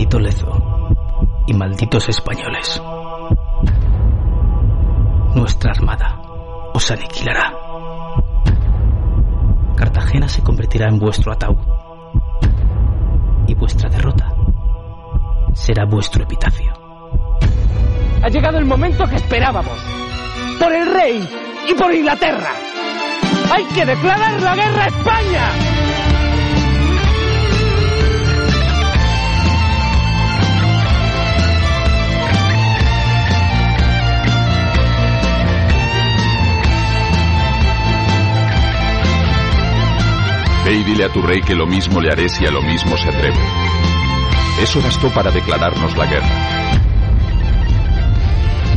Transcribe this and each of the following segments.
Maldito Lezo y malditos españoles. Nuestra armada os aniquilará. Cartagena se convertirá en vuestro ataúd y vuestra derrota será vuestro epitafio. Ha llegado el momento que esperábamos. Por el rey y por Inglaterra. Hay que declarar la guerra a España. Ve y dile a tu rey que lo mismo le haré si a lo mismo se atreve. Eso bastó para declararnos la guerra.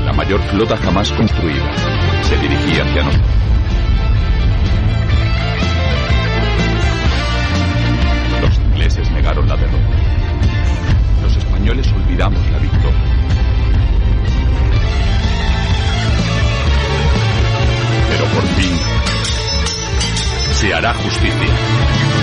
La mayor flota jamás construida se dirigía hacia nosotros. Los ingleses negaron la derrota. Los españoles olvidamos se hará justicia.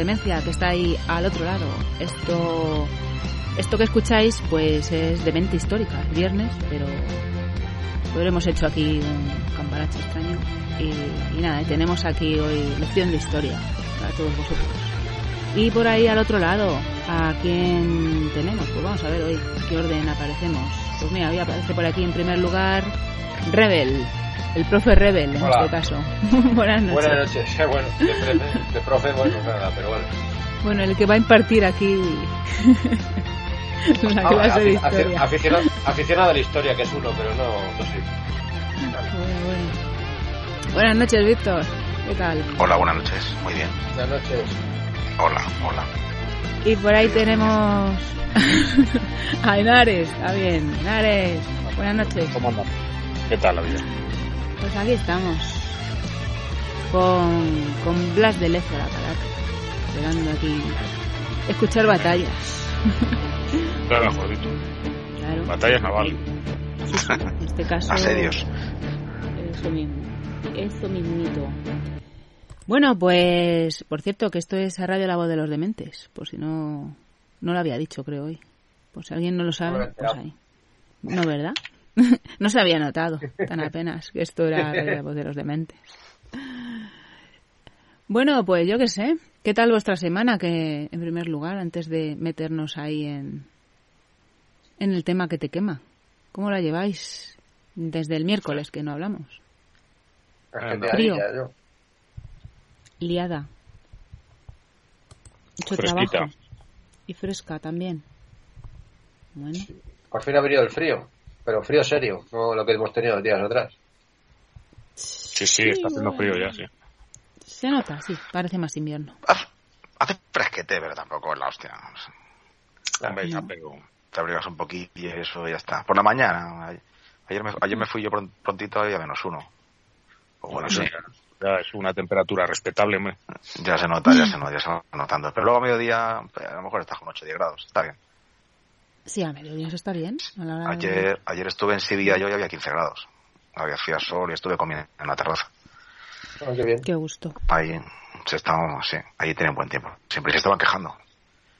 Demencia que está ahí al otro lado. Esto, esto que escucháis, pues es demente histórica, es viernes, pero lo hemos hecho aquí un cambarache extraño. Y, y nada, y tenemos aquí hoy lección de historia para todos vosotros. Y por ahí al otro lado, ¿a quién tenemos? Pues vamos a ver hoy qué orden aparecemos. Pues mira, hoy aparece por aquí en primer lugar Rebel, el profe Rebel en Hola. este caso. Buenas noches. Buenas noches. Bueno, de profe, bueno, nada, pero bueno. Bueno, el que va a impartir aquí la Ah, clase de afi- afi- historia. Aficionado, aficionado a la historia, que es uno, pero no, no sé. Bueno, bueno. Buenas noches, Víctor. ¿Qué tal? Hola, buenas noches. Muy bien. Buenas noches. Hola, hola. Y por ahí tenemos a Henares. Está bien, Henares. Buenas noches. ¿Cómo andamos? ¿Qué tal la vida? Pues aquí estamos. Con, con Blas de Lezo la calaca. Esperando aquí. Escuchar batallas. Claro, mejor dicho. Claro. Batallas navales. En este caso. Asedios. Eso mismo. Eso mismito. Bueno, pues, por cierto, que esto es a Radio La Voz de los Dementes, por si no, no lo había dicho, creo hoy. Por si alguien no lo No sabe, he pues ahí. No, ¿verdad? no se había notado tan apenas que esto era Radio La Voz de los Dementes. Bueno, pues yo qué sé. ¿Qué tal vuestra semana? Que, en primer lugar, antes de meternos ahí en, en el tema que te quema, ¿cómo la lleváis desde el miércoles que no hablamos? Te Frío. liada. Mucho Fresquita. trabajo. Y fresca también. Bueno, Por fin ha venido el frío, pero frío serio, no lo que hemos tenido días atrás. Sí, sí, está haciendo frío ya, sí. se nota, sí, parece más invierno. Hace, hace fresquete, pero tampoco es la hostia. Hombre, ya, No. pero... Te abrigas un poquito y eso ya está. Por la mañana. Ayer me, ayer me fui yo pron- prontito y a menos uno. O bueno, sí. Ya es una temperatura respetable. Ya se nota, ya se nota, ya se va notando. Pero luego a mediodía, pues, a lo mejor estás con 8 o 10 grados. Está bien. Sí, a mediodía eso está bien. A la hora de- Ayer, ayer estuve en Sevilla yo y había 15 grados. Había al sol y estuve comiendo en la terraza. Ah, qué bien. Qué gusto. Ahí se estaban, sí, ahí tienen buen tiempo. Siempre se estaban quejando.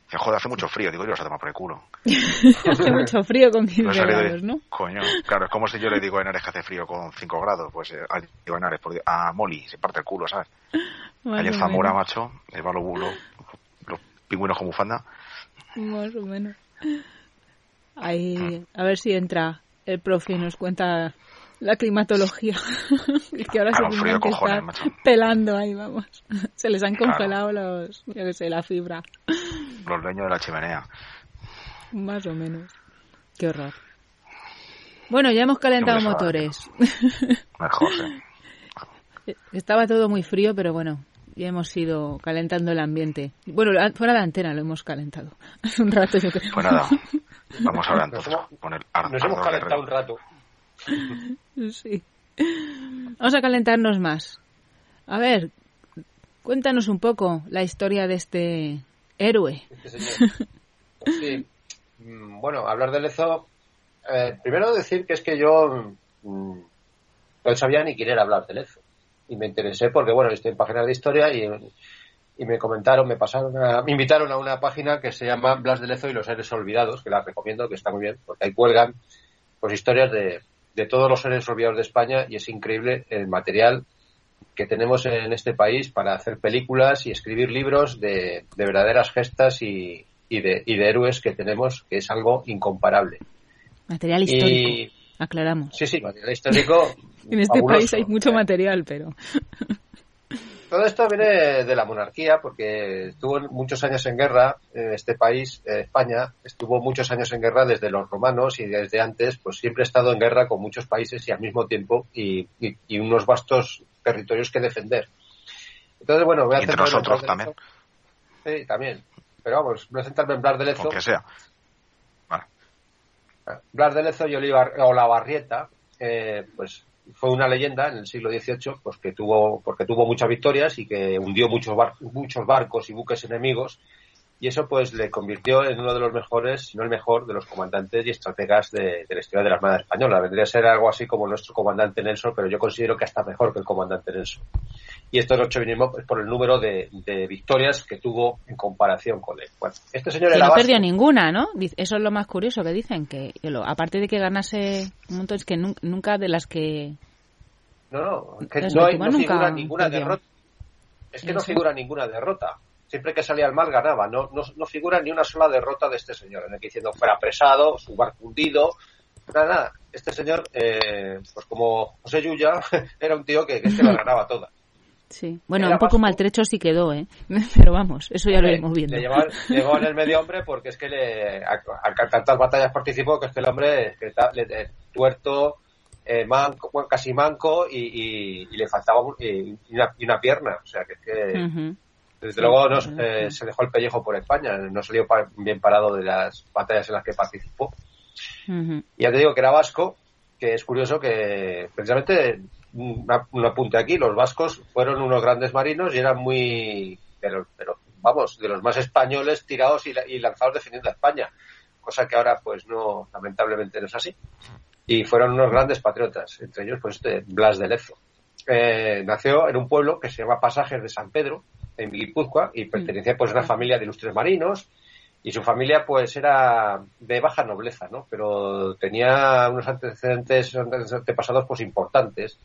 Dicen, joder, hace mucho frío. Digo, yo los a tomar por el culo. Hace mucho frío con 15 No he salido de- grados, ¿no? Coño, claro, es como si yo le digo a Henares que hace frío con 5 grados. Pues, eh, digo a Henares, por Dios, a Molly, se parte el culo, ¿sabes? Allí en Zamora, menos, macho, le va los, los, los pingüinos con bufanda. Más o menos. Ahí, a ver si entra el profe y nos cuenta la climatología. y que ahora Claro, se frío cojones, estar macho. pelando ahí, vamos. Se les han Claro. congelado los, yo qué sé, la fibra. Los leños de la chimenea. Más o menos. Qué horror. Bueno, ya hemos calentado motores. Mejor, sí. Estaba todo muy frío, pero bueno, ya hemos ido calentando el ambiente. Bueno, la- fuera de antena lo hemos calentado. Hace un rato, yo creo. Pues nada, vamos ahora entonces Nos hemos- con el ar- Nos hemos calentado un rato. Sí. Vamos a calentarnos más. A ver, cuéntanos un poco la historia de este héroe. Este. Sí. Mm, Bueno, hablar de Lezo. eh, primero decir que es que yo mm, no sabía ni quién era hablar de Lezo. Y me interesé porque, bueno, estoy en páginas de historia y, y me comentaron, me pasaron, a- me invitaron a una página que se llama Blas de Lezo y los seres olvidados, que la recomiendo, que está muy bien, porque ahí cuelgan pues historias de, de todos los seres olvidados de España y es increíble el material que tenemos en este país para hacer películas y escribir libros de, de verdaderas gestas y, y de, y de héroes que tenemos, que es algo incomparable. Material histórico, Y aclaramos. sí, sí, material histórico. En este fabuloso. país hay mucho material, pero... Todo esto viene de la monarquía, porque estuvo muchos años en guerra en este país, eh, España, estuvo muchos años en guerra desde los romanos y desde antes, pues siempre ha estado en guerra con muchos países y al mismo tiempo y, y- y unos vastos territorios que defender. Entonces, bueno, voy a en nosotros también. Sí, también. Pero vamos, voy a centrarme en Blas de Lezo. Aunque sea. Vale. Blas de Lezo y Olivar, Olavarrieta, eh, pues fue una leyenda en el siglo XVIII, pues que tuvo, porque tuvo muchas victorias y que hundió muchos, bar- muchos barcos y buques enemigos, y eso pues le convirtió en uno de los mejores, si no el mejor, de los comandantes y estrategas de, de la historia de la Armada Española. Vendría a ser algo así como nuestro comandante Nelson, pero yo considero que hasta mejor que el comandante Nelson. Y esto es ocho vinimos por el número de, de victorias que tuvo en comparación con él. Bueno, este señor Que era no vasco. perdió ninguna, ¿no? Eso es lo más curioso que dicen, que lo- aparte de que ganase un montón, es que nun- nunca de las que... No, no, que no, hay, no nunca figura ninguna perdió. derrota. Es que no figura ninguna derrota. Siempre que salía al mal ganaba. No, no, no figura ni una sola derrota de este señor. En el que diciendo fuera apresado, su barco hundido. Nada, nada. Este señor, eh, pues como José Yuya, era un tío que, que se la ganaba toda. Sí. Bueno, Era un poco vasco. maltrecho sí quedó, ¿eh? Pero vamos, eso ya lo iremos viendo. Le llevaban, llegó en el medio hombre porque es que le, a, a tantas batallas participó que es que el hombre que le- eh, tuerto, eh, manco, bueno, casi manco y, y- y le faltaba y una, y una pierna. O sea, que, es que. Desde luego no, eh, se dejó el pellejo por España, no salió pa- bien parado de las batallas en las que participó. Y ya te digo que era vasco, que es curioso que precisamente una- un apunte aquí, los vascos fueron unos grandes marinos y eran muy, pero, pero vamos, de los más españoles tirados y, la- y lanzados defendiendo a España, cosa que ahora pues no, lamentablemente no es así. Y fueron unos grandes patriotas, entre ellos pues este Blas de Lezo. Eh, nació en un pueblo que se llama Pasajes de San Pedro, en Guipúzcoa, y pertenecía pues a una familia de ilustres marinos, y su familia pues era de baja nobleza, ¿no? Pero tenía unos antecedentes, antepasados pues importantes.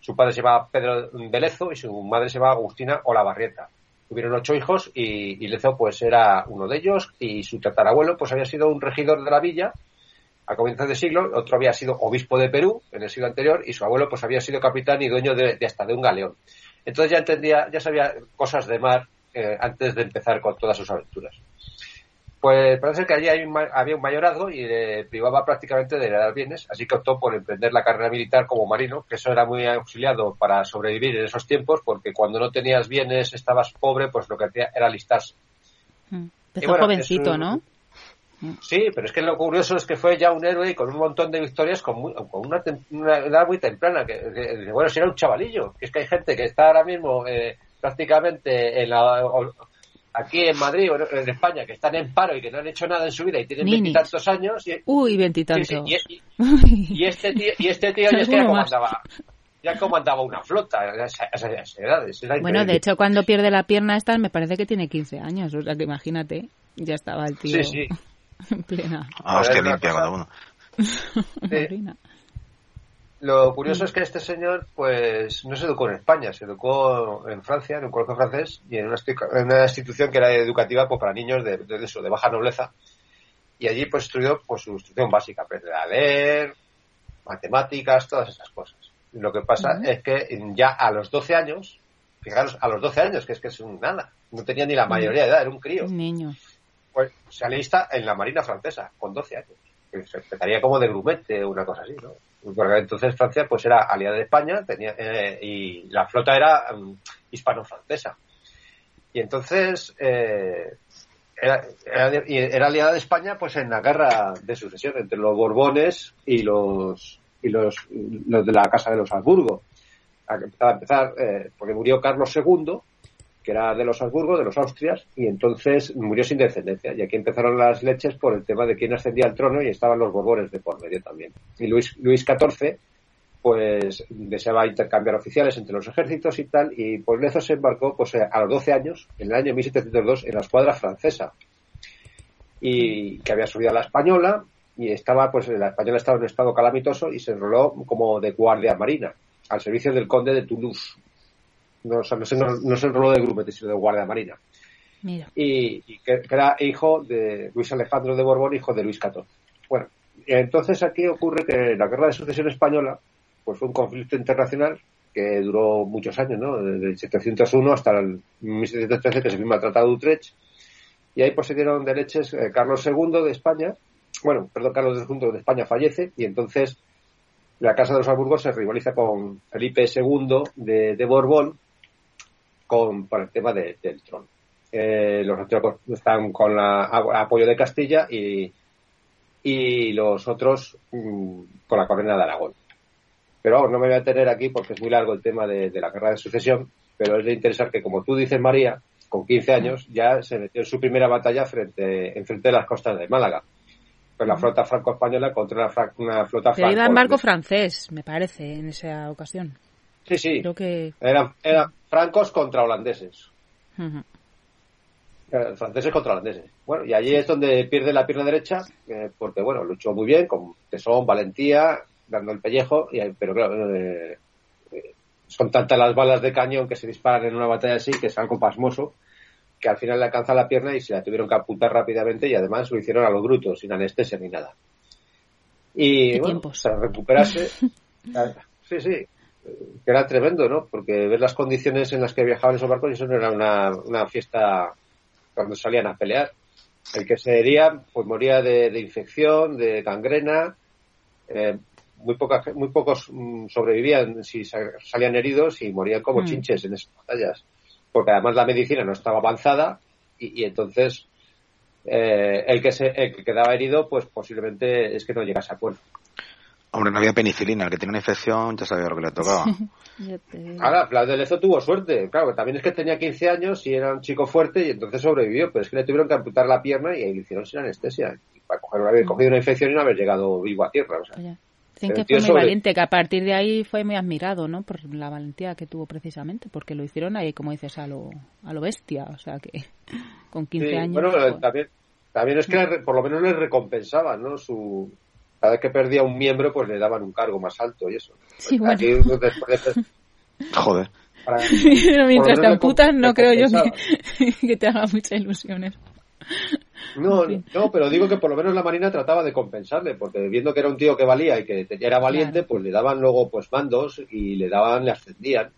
Su padre se llamaba Pedro de Lezo y su madre se llamaba Agustina Olavarrieta. Tuvieron ocho hijos y, y Lezo pues era uno de ellos y su tatarabuelo pues había sido un regidor de la villa a comienzos de siglo, otro había sido obispo de Perú en el siglo anterior y su abuelo pues había sido capitán y dueño de, de hasta de un galeón. Entonces ya entendía, ya sabía cosas de mar eh, antes de empezar con todas sus aventuras. Pues parece que allí hay un había un mayorazgo y le privaba prácticamente de heredar bienes, así que optó por emprender la carrera militar como marino, que eso era muy auxiliado para sobrevivir en esos tiempos, porque cuando no tenías bienes, estabas pobre, pues lo que hacía era alistarse. Mm. Empezó bueno, jovencito, un- ¿no? Sí, pero es que lo curioso es que fue ya un héroe y con un montón de victorias con, muy- con una, una edad muy temprana. Que, bueno, si era un chavalillo. Que es que hay gente que está ahora mismo eh, prácticamente en la, aquí en Madrid o en España que están en paro y que no han hecho nada en su vida y tienen veintitantos años. Y, Uy, veintitantos. y, y- y este tío, y este tío ya es que ya Alguno más. comandaba, ya comandaba una flota a esas, edades. Bueno, de hecho, cuando pierde la pierna esta, me parece que tiene 15 años. O sea, que imagínate, ya estaba el tío Sí, sí. en plena Ah, hostia, limpia cada uno. marina. Lo curioso es que este señor, pues, no se educó en España, se educó en Francia, en un colegio francés y en una, esti- en una institución que era educativa pues, para niños de, de eso, de baja nobleza. Y allí, pues, estudió pues, su instrucción básica, aprender a leer, matemáticas, todas esas cosas. Y lo que pasa es que ya a los 12 años, fijaros, a los 12 años, que es que es un nada, no tenía ni la mayoría de edad, era un crío, Un niño. Pues se alista en la Marina Francesa, con 12 años. Que se empezaría como de grumete o una cosa así, ¿no? Porque entonces Francia pues era aliada de España tenía, eh, y la flota era mm, hispano-francesa. Y entonces eh, era, era, era aliada de España pues en la guerra de sucesión entre los Borbones y los y los, los de la Casa de los Habsburgo. A empezar, eh, porque murió Carlos II, que era de los Habsburgo, de los Austrias, y entonces murió sin descendencia. Y aquí empezaron las leches por el tema de quién ascendía al trono y estaban los Borbones de por medio también. Y Luis, Luis XIV, pues deseaba intercambiar oficiales entre los ejércitos y tal, y pues Lezo se embarcó pues a los 12 años, en el año 1702, en la escuadra francesa, y que había subido a la española, y estaba, pues la española estaba en un estado calamitoso y se enroló como de guardia marina, al servicio del conde de Toulouse. No, o sea, no, se, no, no se enroló de grumete, sino de guardia marina. Mira. Y, y que, que era hijo de Luis Alejandro de Borbón, hijo de Luis XIV. Bueno, entonces aquí ocurre que la guerra de sucesión española pues fue un conflicto internacional que duró muchos años, ¿no? Desde el 701 hasta el 1713 que se firma el Tratado de Utrecht. Y ahí pues se dieron de leches eh, Carlos II de España, bueno, perdón, Carlos II de España fallece y entonces la Casa de los Habsburgo se rivaliza con Felipe II de, de Borbón con, por el tema de- del trono. Eh, los otros están con la a- apoyo de Castilla y, y los otros mm, con la corona de Aragón. Pero vamos, no me voy a tener aquí porque es muy largo el tema de, de la guerra de sucesión, pero es de interesar que, como tú dices, María, con 15 años ya se metió en su primera batalla frente, en frente de las costas de Málaga. Con la flota franco-española contra una, flota Pero iba en franco barco francés, me parece, en esa ocasión. Sí, sí. Creo que. Eran, eran francos contra holandeses. Eh, franceses contra holandeses. Bueno, y allí es donde pierde la pierna derecha, eh, porque, bueno, luchó muy bien, con tesón, valentía, dando el pellejo, y, pero claro, eh, son tantas las balas de cañón que se disparan en una batalla así, que es algo pasmoso, que al final le alcanza la pierna y se la tuvieron que apuntar rápidamente y además lo hicieron a los brutos, sin anestesia ni nada. Y bueno, tras recuperarse, sí, sí, que era tremendo, ¿no? Porque ver las condiciones en las que viajaban esos barcos, eso no era una, una fiesta cuando salían a pelear. El que se hería, pues moría de, de infección, de gangrena, eh, muy, poca, muy pocos mm, sobrevivían si sa- salían heridos y morían como Mm. chinches en esas batallas. Porque además la medicina no estaba avanzada y, y entonces eh, el, que se, el que quedaba herido, pues posiblemente es que no llegase a puerto. Hombre, no había penicilina. El que tiene una infección ya sabía lo que le tocaba. Ahora, Blas de Lezo tuvo suerte. Claro, que también es que tenía 15 años y era un chico fuerte y entonces sobrevivió. Pero es que le tuvieron que amputar la pierna y le hicieron sin anestesia. Y para coger, haber cogido una infección y no haber llegado vivo a tierra. O sea, Dicen que fue muy sobre- valiente, que a partir de ahí fue muy admirado, ¿no? Por la valentía que tuvo precisamente, porque lo hicieron ahí, como dices, a lo, a lo bestia, o sea que con 15 Sí, años. Bueno, también, también es que por lo menos le recompensaban, ¿no? Su, cada vez que perdía un miembro, pues le daban un cargo más alto y eso. Sí, bueno. Aquí, después de- Joder. para- Pero mientras te amputas, no creo yo que, que te haga mucha ilusión eso. No, no, pero digo que por lo menos la Marina trataba de compensarle, porque viendo que era un tío que valía y que era valiente, Claro. pues le daban luego pues mandos y le daban, le ascendían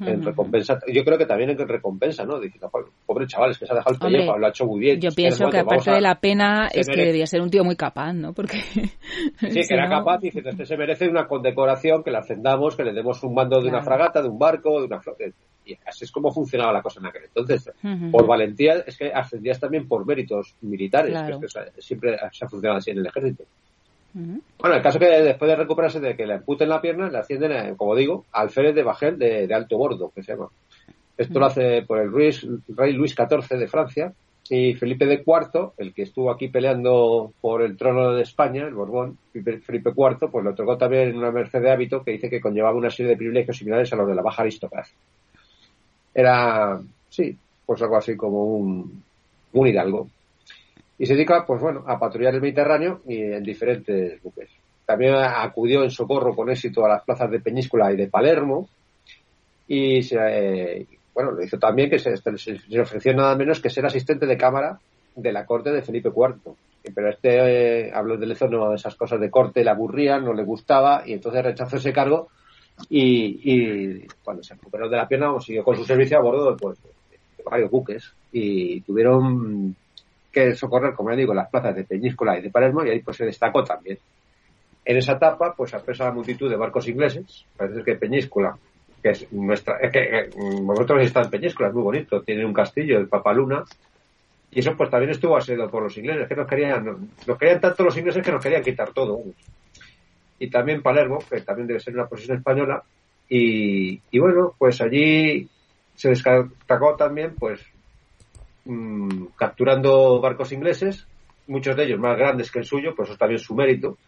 en recompensa. Yo creo que también en recompensa, ¿no? "Joder, pobre chaval, es que se ha dejado el Hombre, pellejo, lo ha hecho muy bien. Yo pienso que aparte a- de la pena se es que debía ser un tío muy capaz, ¿no? Porque Sí, si que era no- capaz, dice, este se merece una condecoración, que le ascendamos, que le demos un mando de una fragata, de un barco, de una flota. Y así es como funcionaba la cosa en aquel entonces. Por valentía, es que ascendías también por méritos militares, Claro. que es que o sea, siempre se ha funcionado así en el ejército. Bueno, el caso que después de recuperarse de que le amputen la pierna, le ascienden, eh, como digo, al alférez de Bajel de, de alto bordo, que se llama. Esto lo hace por el Ruiz- rey Luis XIV de Francia y Felipe de IV, el que estuvo aquí peleando por el trono de España, el Borbón, Felipe IV, pues le otorgó también una merced de hábito que dice que conllevaba una serie de privilegios similares a los de la baja aristocracia. Era, sí, pues algo así como un, un hidalgo. Y se dedica, pues bueno, a patrullar el Mediterráneo y en diferentes buques. También acudió en socorro con éxito a las plazas de Peñíscola y de Palermo. Y se, eh, bueno, lo hizo también que se, ofreció nada menos que ser asistente de cámara de la corte de Felipe IV. Pero este eh, habló de Lezo, no, esas cosas de corte le aburrían, no le gustaba y entonces rechazó ese cargo y, cuando se recuperó de la pierna siguió con su servicio a bordo pues, de varios buques y tuvieron que socorrer, como ya digo, las plazas de Peñíscola y de Palermo y ahí pues se destacó también. En esa etapa, pues apresa la multitud de barcos ingleses, parece que Peñíscola, que es nuestra, es que eh, vosotros estáis en Peñíscola, es muy bonito, tiene un castillo, el Papaluna, y eso pues también estuvo asediado por los ingleses, que nos querían, nos querían tanto los ingleses que nos querían quitar todo. Y también Palermo, que también debe ser una posesión española, y, y bueno, pues allí se destacó también, pues, mm, capturando barcos ingleses, muchos de ellos más grandes que el suyo, pues eso es también su mérito,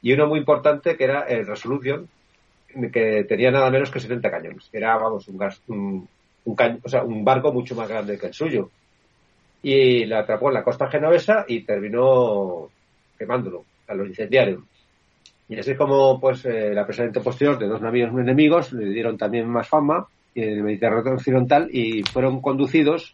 y uno muy importante que era el Resolution, que tenía nada menos que 70 cañones. Era, vamos, un, gas- un, o sea, un barco mucho más grande que el suyo. Y la atrapó en la costa genovesa y terminó quemándolo a los incendiarios. Y así como pues eh, la presente posterior de dos navíos enemigos le dieron también más fama en el Mediterráneo occidental y fueron conducidos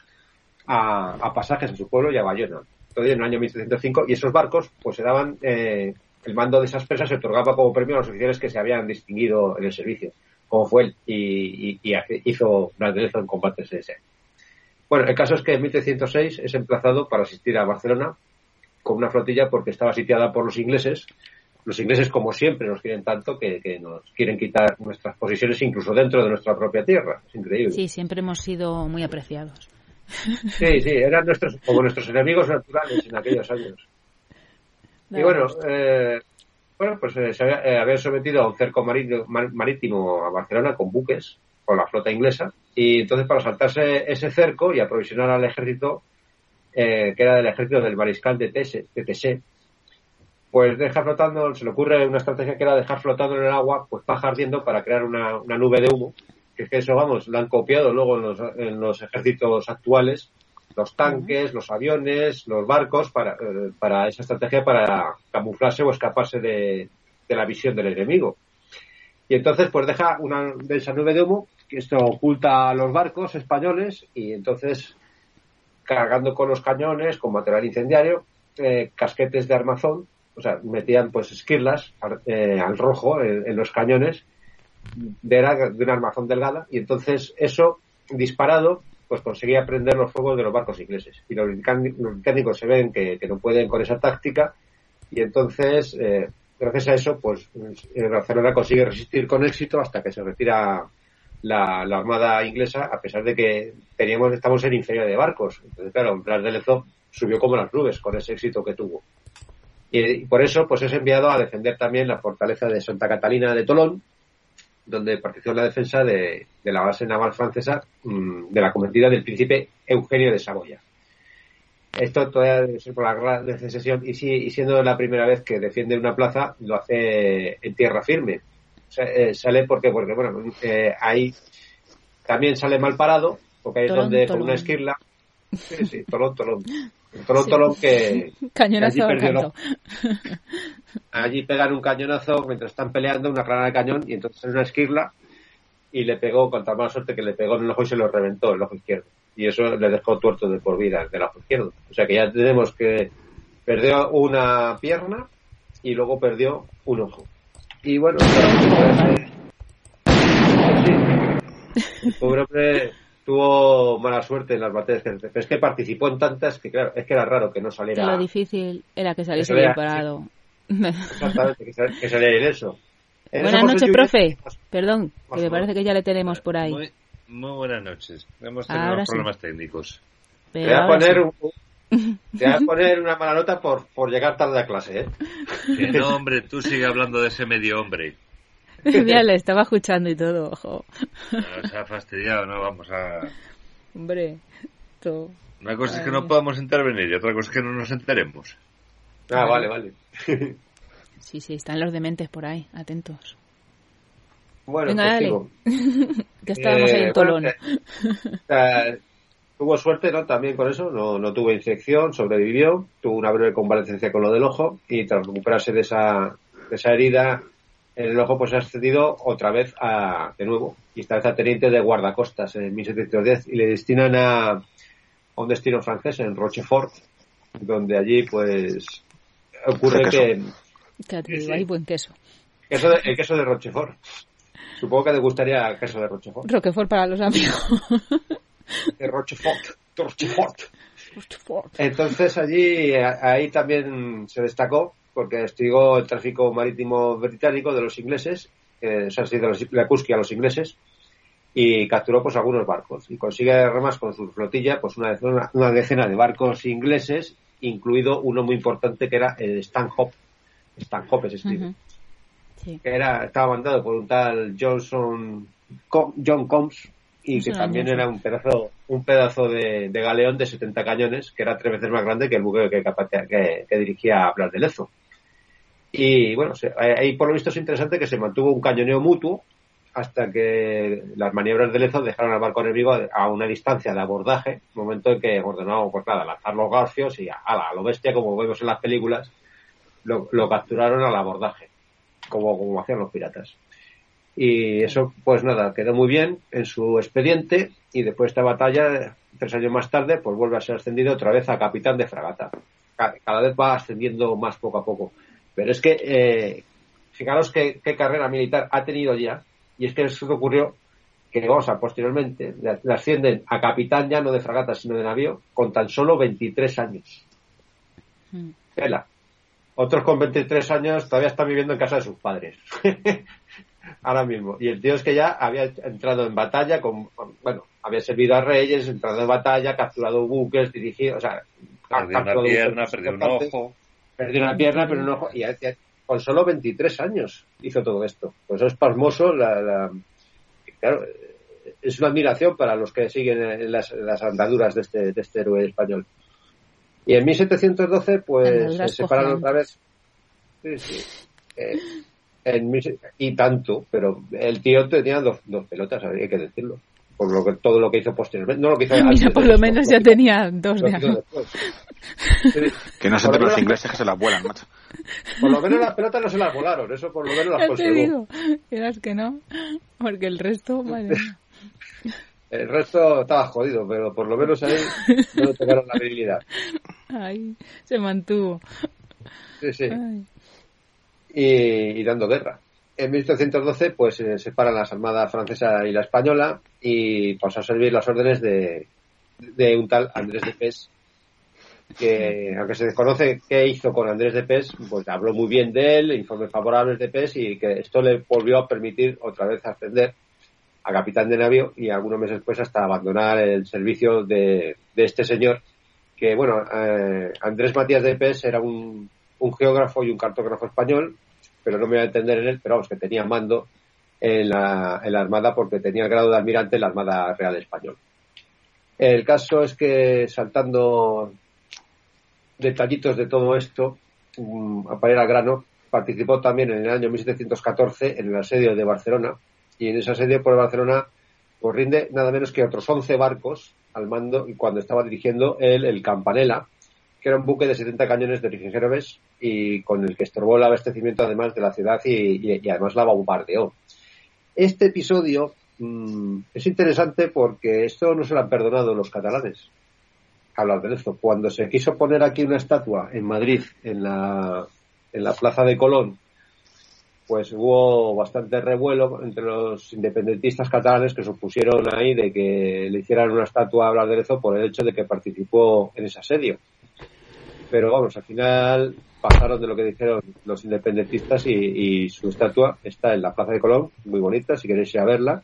a, a pasajes en su pueblo y a Bayona. Todavía en el año 1705 y esos barcos pues se daban eh, el mando de esas presas se otorgaba como premio a los oficiales que se habían distinguido en el servicio, como fue él y, y- y hizo Lezo en combates ese. Bueno, el caso es que en 1306 es emplazado para asistir a Barcelona con una flotilla porque estaba sitiada por los ingleses. Los ingleses, como siempre, nos quieren tanto que, que nos quieren quitar nuestras posiciones incluso dentro de nuestra propia tierra. Es increíble. Sí, siempre hemos sido muy apreciados. Sí, sí, eran nuestros, como nuestros enemigos naturales en aquellos años. Y bueno, eh, bueno, pues eh, se había, eh, habían sometido a un cerco marítimo, mar- marítimo a Barcelona con buques, con la flota inglesa, y entonces para saltarse ese cerco y aprovisionar al ejército, eh, que era del ejército del mariscal de Tese, de Tese, pues deja flotando, se le ocurre una estrategia que era dejar flotando en el agua, pues paja ardiendo para crear una, una nube de humo, que es que eso, vamos, lo han copiado luego en los, en los ejércitos actuales, los tanques, los aviones, los barcos, para, eh, para esa estrategia para camuflarse o escaparse de, de la visión del enemigo. Y entonces, pues deja una densa nube de humo, que esto oculta a los barcos españoles, y entonces, cargando con los cañones, con material incendiario, eh, casquetes de armazón, o sea, metían pues esquirlas eh, al rojo en, los cañones de una armazón delgada, y entonces eso, disparado, pues conseguía prender los fuegos de los barcos ingleses. Y los británi- los británicos se ven que, no pueden con esa táctica y entonces eh, gracias a eso, pues Barcelona consigue resistir con éxito hasta que se retira la, armada inglesa, a pesar de que teníamos, estamos en inferior de barcos. Entonces, claro, Blas de Lezo subió como las nubes con ese éxito que tuvo. Y, por eso, pues es enviado a defender también la fortaleza de Santa Catalina de Tolón, donde participó en la defensa de, de la base naval francesa mm, de la cometida del príncipe Eugenio de Saboya. Esto todavía debe ser por la guerra de secesión y, si, y siendo la primera vez que defiende una plaza, lo hace en tierra firme. Eh, sale porque, porque bueno, eh, ahí también sale mal parado, porque ahí es donde con una esquirla. Sí, sí, tolón, tolón. Tolón, tolón que. Cañonazo allí, perdió, allí pegan un cañonazo mientras están peleando, una granada de cañón, y entonces en una esquirla y le pegó, con tal mala suerte que le pegó en el ojo y se lo reventó el ojo izquierdo. Y eso le dejó tuerto de por vida del ojo izquierdo. O sea que ya tenemos que perdió una pierna y luego perdió un ojo. Y bueno, el pobre hombre tuvo mala suerte en las batallas que pero es que participó en tantas que claro, es que era raro que no saliera. lo difícil era que saliese bien parado. Exactamente, que, saliera eso. buenas noches, profe. Perdón, que me parece que ya le tenemos por ahí. Muy, buenas noches. Hemos tenido problemas técnicos. Te voy a poner un, te voy a poner una mala nota por, por llegar tarde a clase, ¿eh? Que no, hombre, tú sigue hablando de ese medio hombre. Ya le estaba escuchando y todo, ojo. se ha fastidiado, no vamos a... Hombre, todo. Una cosa es que no podamos intervenir y otra cosa es que no nos enteremos. Ah, vale, vale. Sí, sí, están los dementes por ahí, atentos. Bueno, Venga, pues que estábamos ahí en Tolón. Bueno, tuvo suerte ¿no? también con eso, no, no tuvo infección, sobrevivió, tuvo una breve convalecencia con lo del ojo y tras recuperarse de esa, de esa herida el ojo pues ha ascendido otra vez a, de nuevo y esta vez a teniente de guardacostas en 1710 y le destinan a, a un destino francés en Rochefort donde allí pues ocurre que... que hay buen queso. queso de, el queso de Rochefort. Supongo que te gustaría el queso de Rochefort. Roquefort para los amigos. de Rochefort. Rochefort. Entonces allí, ahí también se destacó porque investigó el tráfico marítimo británico de los ingleses, eh, o sea, de los, la Cusquia a los ingleses, y capturó pues algunos barcos. Y consigue además con su flotilla pues una, una, una, decena de barcos ingleses, incluido uno muy importante que era el Stanhope. Stanhope se escribe. Uh -huh. sí. Que era, estaba mandado por un tal Johnson, John Combs, y que también era un pedazo un pedazo de, de, galeón de 70 cañones que era tres veces más grande que el buque que, que, que dirigía a Blas de Lezo. Y bueno, ahí por lo visto es interesante que se mantuvo un cañoneo mutuo hasta que las maniobras de Lezo dejaron al barco enemigo a una distancia de abordaje, momento en que ordenó, pues nada, lanzar los garfios y a, lo bestia, como vemos en las películas, lo, lo capturaron al abordaje, como, como hacían los piratas. Y eso, pues nada, quedó muy bien en su expediente y después de esta batalla, tres años más tarde, pues vuelve a ser ascendido otra vez a capitán de fragata. Cada vez va ascendiendo más poco a poco. Pero es que, eh, fijaros qué, qué, carrera militar ha tenido ya, y es que eso que ocurrió, que vamos a posteriormente, le ascienden a capitán ya no de fragata, sino de navío, con tan solo 23 años. Mm. Otros con 23 años todavía están viviendo en casa de sus padres. ahora mismo. Y el tío es que ya había entrado en batalla con, bueno, había servido a reyes, entrado en batalla, capturado buques, dirigido, o sea, perdió una pierna, perdió un ojo. Perdió una pierna, pero un ojo, y con solo 23 años hizo todo esto. Pues es pasmoso, la, la, claro, es una admiración para los que siguen las, las andaduras de este, de este héroe español. Y en 1712, pues se separaron otra vez. Sí, sí. Eh, en, y tanto, pero el tío tenía dos, dos pelotas, hay que decirlo. Por lo que, todo lo que hizo posteriormente. No lo que hizo Mira, antes, por lo menos ya tenía dos de. Sí. Que no se entre los ingleses que se las vuelan, macho. Por lo menos las pelotas no se las volaron, eso por lo menos las conservó. te digo, eras que no, porque el resto, madre El resto estaba jodido, pero por lo menos ahí no le tocaron la virilidad. Ay, se mantuvo. Sí, sí. Y, y, dando guerra. En 1712, pues se separan las armadas francesa y la española y pasó a servir las órdenes de, de un tal Andrés de Pes, que aunque se desconoce qué hizo con Andrés de Pes, pues habló muy bien de él, informes favorables de Pes y que esto le volvió a permitir otra vez ascender a capitán de navío y algunos meses después hasta abandonar el servicio de, de este señor que bueno eh, Andrés Matías de Pes era un geógrafo y un cartógrafo español pero no me voy a entender en él pero vamos que tenía mando en la, en la Armada porque tenía el grado de almirante en la Armada Real Española. El caso es que saltando detallitos de todo esto, a parar al grano, participó también en el año 1714 en el asedio de Barcelona y en ese asedio por Barcelona pues rinde nada menos que otros 11 barcos al mando y cuando estaba dirigiendo él el Campanella, que era un buque de 70 cañones de origen genovés y con el que estorbó el abastecimiento además de la ciudad y, además la bombardeó. Este episodio mm, es interesante porque esto no se lo han perdonado los catalanes. Hablar de esto. Cuando se quiso poner aquí una estatua en Madrid, en la, en la plaza de Colón, pues hubo bastante revuelo entre los independentistas catalanes que se opusieron ahí de que le hicieran una estatua a Blas por el hecho de que participó en ese asedio. Pero vamos, al final pasaron de lo que dijeron los independentistas y, y su estatua está en la Plaza de Colón, muy bonita, si queréis ir a verla.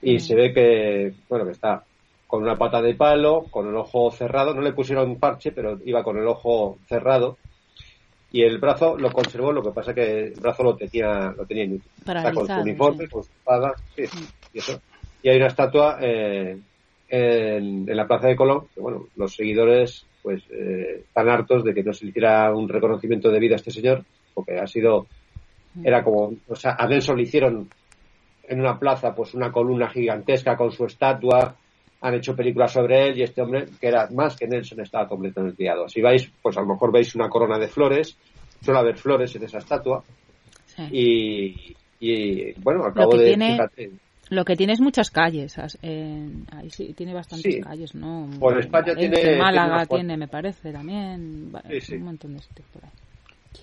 Y se ve que, bueno, que está con una pata de palo, con el ojo cerrado, no le pusieron parche, pero iba con el ojo cerrado. Y el brazo lo conservó, lo que pasa que el brazo lo tenía, lo tenía inútil. Está con su uniforme, sí. con su espada, sí, y eso. Y hay una estatua eh, en, en la Plaza de Colón, que bueno, los seguidores pues eh, están hartos de que no se le hiciera un reconocimiento debido a este señor, porque ha sido, era como, o sea, a Nelson le hicieron en una plaza pues una columna gigantesca con su estatua, han hecho películas sobre él y este hombre, que era más que Nelson, estaba completamente liado. Si vais, pues a lo mejor veis una corona de flores, suele haber flores en esa estatua y, y, bueno, al cabo de... tiene- fíjate, Lo que tiene es muchas calles. ahí sí, tiene bastantes Sí. calles, ¿no? Por España Valencia, tiene- Málaga tiene, me parece, también. va- Sí, sí. Un montón de sitios por ahí.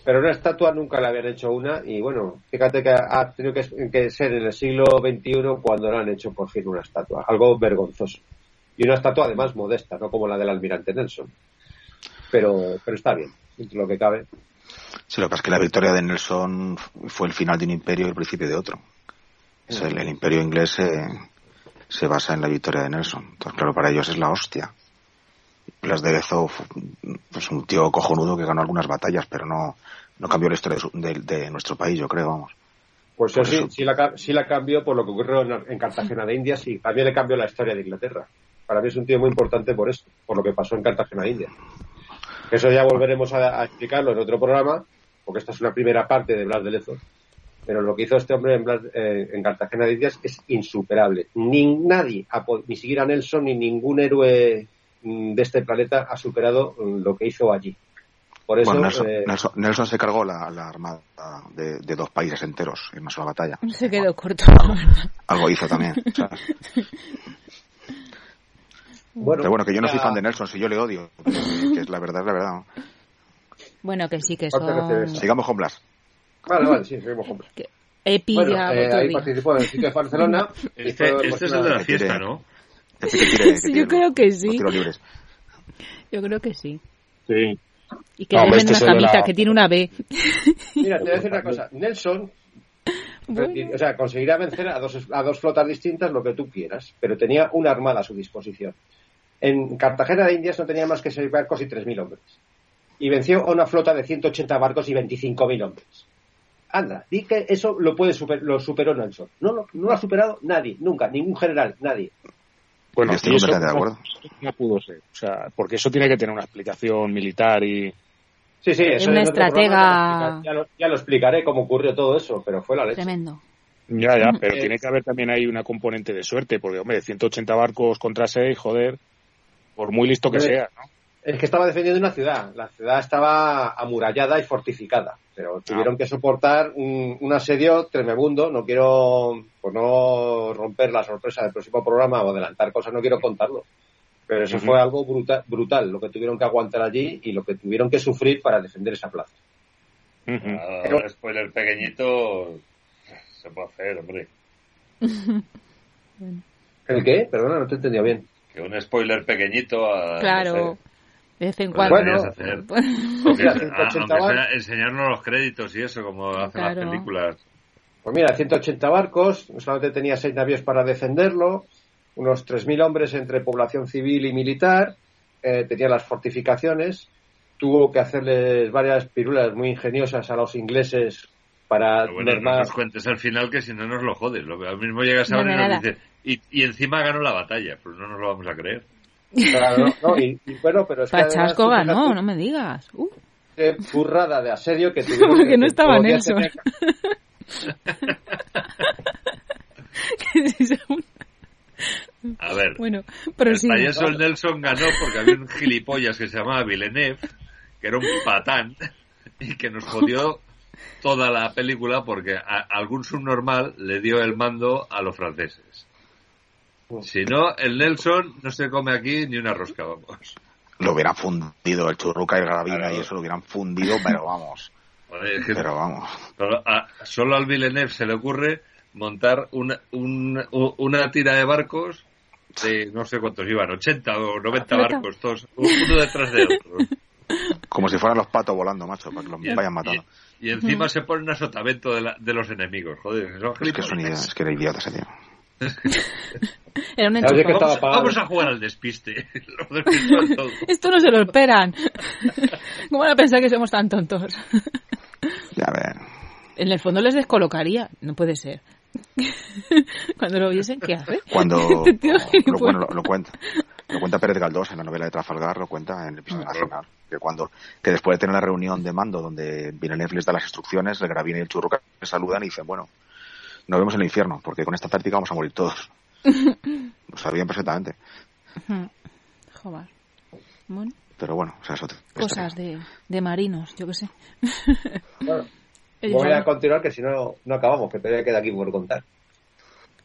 Pero una estatua nunca le habían hecho una y bueno, fíjate que ha tenido que, que ser en el siglo XXI cuando le han hecho por fin una estatua, algo vergonzoso. Y una estatua además modesta, no como la del almirante Nelson. Pero, pero está bien, dentro de lo que cabe. Sí, lo que pasa es que la victoria de Nelson fue el final de un imperio y el principio de otro. Es el, el imperio inglés se, se basa en la victoria de Nelson. Entonces, claro, para ellos es la hostia. Blas de Lezo fue pues, un tío cojonudo que ganó algunas batallas, pero no, no cambió la historia de, de- de nuestro país, yo creo, vamos. Pues sí, sí la, sí la cambió por lo que ocurrió en, en Cartagena de Indias y también le cambió la historia de Inglaterra. Para mí es un tío muy importante por eso, por lo que pasó en Cartagena de Indias. Eso ya volveremos a, a explicarlo en otro programa, porque esta es una primera parte de Blas de Lezo. Pero lo que hizo este hombre en, Blas- eh, en Cartagena de Indias es insuperable. Ni nadie, ni siquiera Nelson, ni ningún héroe mm, de este planeta ha superado mm, lo que hizo allí. Por eso, Bueno, Nelson, eh, Nelson- Nelson se cargó la, la armada de, de dos países enteros en una sola batalla. Se quedó corto. Algo hizo también. ¿sabes? bueno, Pero bueno, que yo no soy fan de Nelson, si yo le odio. Que, es la verdad, es la verdad. ¿no? Bueno, que sí, que ¿Cuál te son. Sigamos con Blas. Vale, vale, sí, seguimos con Epi Bueno, eh, ahí participó en el sitio de Barcelona. Este, este es el de la fiesta, ¿no? Que tire- que Sí, yo creo que sí. Yo creo que sí. Sí. Y que No, dejen este una camita la- que tiene una B. Mira, te voy a decir una cosa. Nelson, Bueno. o sea, conseguirá vencer a dos, a dos flotas distintas lo que tú quieras, pero tenía una armada a su disposición. En Cartagena de Indias no tenía más que seis barcos y 3.000 hombres. Y venció a una flota de 180 barcos y 25.000 hombres. Anda, di que eso lo puede super- lo superó Nelson. No, lo- no lo ha superado nadie, nunca, ningún general, nadie. Bueno, estoy eso completamente de no- acuerdo. no pudo ser. O sea, porque eso tiene que tener una explicación militar y... Sí, sí, Es una estratega- programa Ya lo, ya lo explicaré cómo ocurrió todo eso, pero fue la leche. Tremendo. Ya, ya, pero Eh, tiene que haber también ahí una componente de suerte, porque, hombre, 180 barcos contra 6, joder, por muy listo que sea, ¿no? Es que estaba defendiendo una ciudad. La ciudad estaba amurallada y fortificada, pero tuvieron que soportar un, un asedio tremendo. No quiero, por no romper la sorpresa del próximo programa o adelantar cosas, no quiero contarlo. Pero eso fue algo brutal, brutal, lo que tuvieron que aguantar allí y lo que tuvieron que sufrir para defender esa plaza. Ah, un spoiler pequeñito se puede hacer, hombre. ¿El qué? Perdona, no te he entendido bien. Que un spoiler pequeñito. a- Claro. no sé. De vez en Pues cuando. deberías hacer. Pues- sea- 180 aunque sea bar- enseñarnos los créditos y eso, como hacen Claro. las películas. Pues mira, 180 barcos, solamente tenía seis navíos para defenderlo, unos 3.000 hombres entre población civil y militar, eh, tenía las fortificaciones, tuvo que hacerles varias pirulas muy ingeniosas a los ingleses para Pero bueno, no nos cuentes al final que si no nos lo jodes. Lo, al mismo llegas Nada, ahora y nos dices, y, y encima ganó la batalla. Pues no nos lo vamos a creer. Claro, ¿no? Y, y bueno, pero es que además, Pachasco tú ganó, no me digas. Uh, qué burrada de asedio que tuvieron. Porque no que estaba los días Nelson. A ver, bueno, el prosigue. payaso el Nelson ganó porque había un gilipollas que se llamaba Villeneuve, que era un patán, y que nos jodió toda la película porque a- algún subnormal le dio el mando a los franceses. Si no, el Nelson no se come aquí ni una rosca, vamos. Lo hubieran fundido, el churruca y el gravina Claro. y eso lo hubieran fundido, pero vamos. Joder, es que Pero vamos. solo, a, solo al Villeneuve se le ocurre montar una, un- una tira de barcos de no sé cuántos iban, 80 o 90 Flota. barcos, todos, uno detrás de otro. Como si fueran los patos volando, macho, para que los vayan matando. Y encima se ponen a sotavento de, la- de los enemigos, joder, son Es que, son es que era idiota ese tío. Era un enchufe. Vamos, a jugar al despiste. Lo despistan todo. Esto no se lo esperan. ¿Cómo van a pensar que somos tan tontos? Ya ver. En el fondo les descolocaría. No puede ser. Cuando lo viesen, ¿qué hace? Cuando Este tío lo, bueno, lo, lo cuenta lo cuenta Pérez Galdós en la novela de Trafalgar lo cuenta en el episodio nacional que cuando que después de tener la reunión de mando donde Villeneuve les da las instrucciones el Gravina y el Churruca se saludan y dicen bueno nos vemos en el infierno porque con esta táctica vamos a morir todos lo sabían perfectamente Joder. Bueno, pero bueno o sea es otra cosas de, de marinos, yo qué sé. Bueno, Voy a continuar que si no, no acabamos, que todavía queda aquí por contar.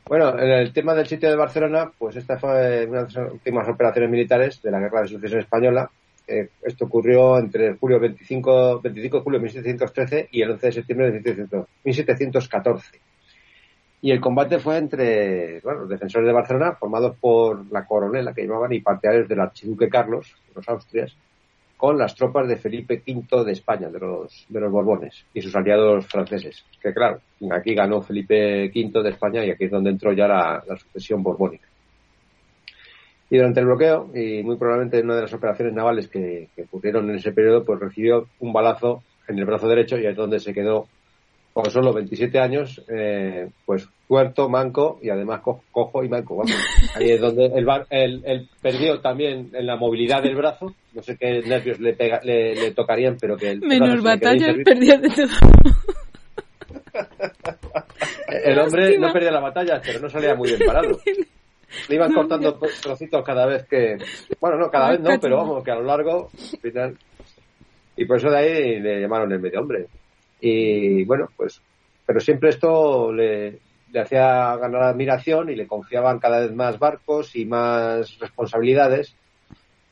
Bueno, en el tema del sitio de Barcelona, pues esta fue una de las últimas operaciones militares de la Guerra de Sucesión Española. Eh, esto ocurrió entre el julio 25, 25 de julio de 1713 y el 11 de septiembre de 1700 1714. Y el combate fue entre bueno, los defensores de Barcelona, formados por la coronela que llamaban y partidarios del archiduque Carlos, los Austrias, con las tropas de Felipe V de España, de los, de los Borbones, y sus aliados franceses. Que claro, aquí ganó Felipe V de España y aquí es donde entró ya la, sucesión borbónica. Y durante el bloqueo, y muy probablemente en una de las operaciones navales que, que ocurrieron en ese periodo, pues recibió un balazo en el brazo derecho y es donde se quedó con solo 27 años, eh, pues tuerto, manco y además co- cojo y manco. Vamos. Ahí es donde él- él perdió también en la movilidad del brazo. No sé qué nervios le, pega- le, le tocarían, pero que el Menos batallas inservible. perdidas de todo. El hombre Lástima. no perdía la batalla, pero no salía muy bien parado. Le iban cortando trocitos cada vez que. Bueno, no, cada vez no, pero vamos, que a lo largo. al final- Y por eso de ahí le llamaron el medio hombre. Y bueno, pues. Pero siempre esto le, hacía ganar admiración y le confiaban cada vez más barcos y más responsabilidades.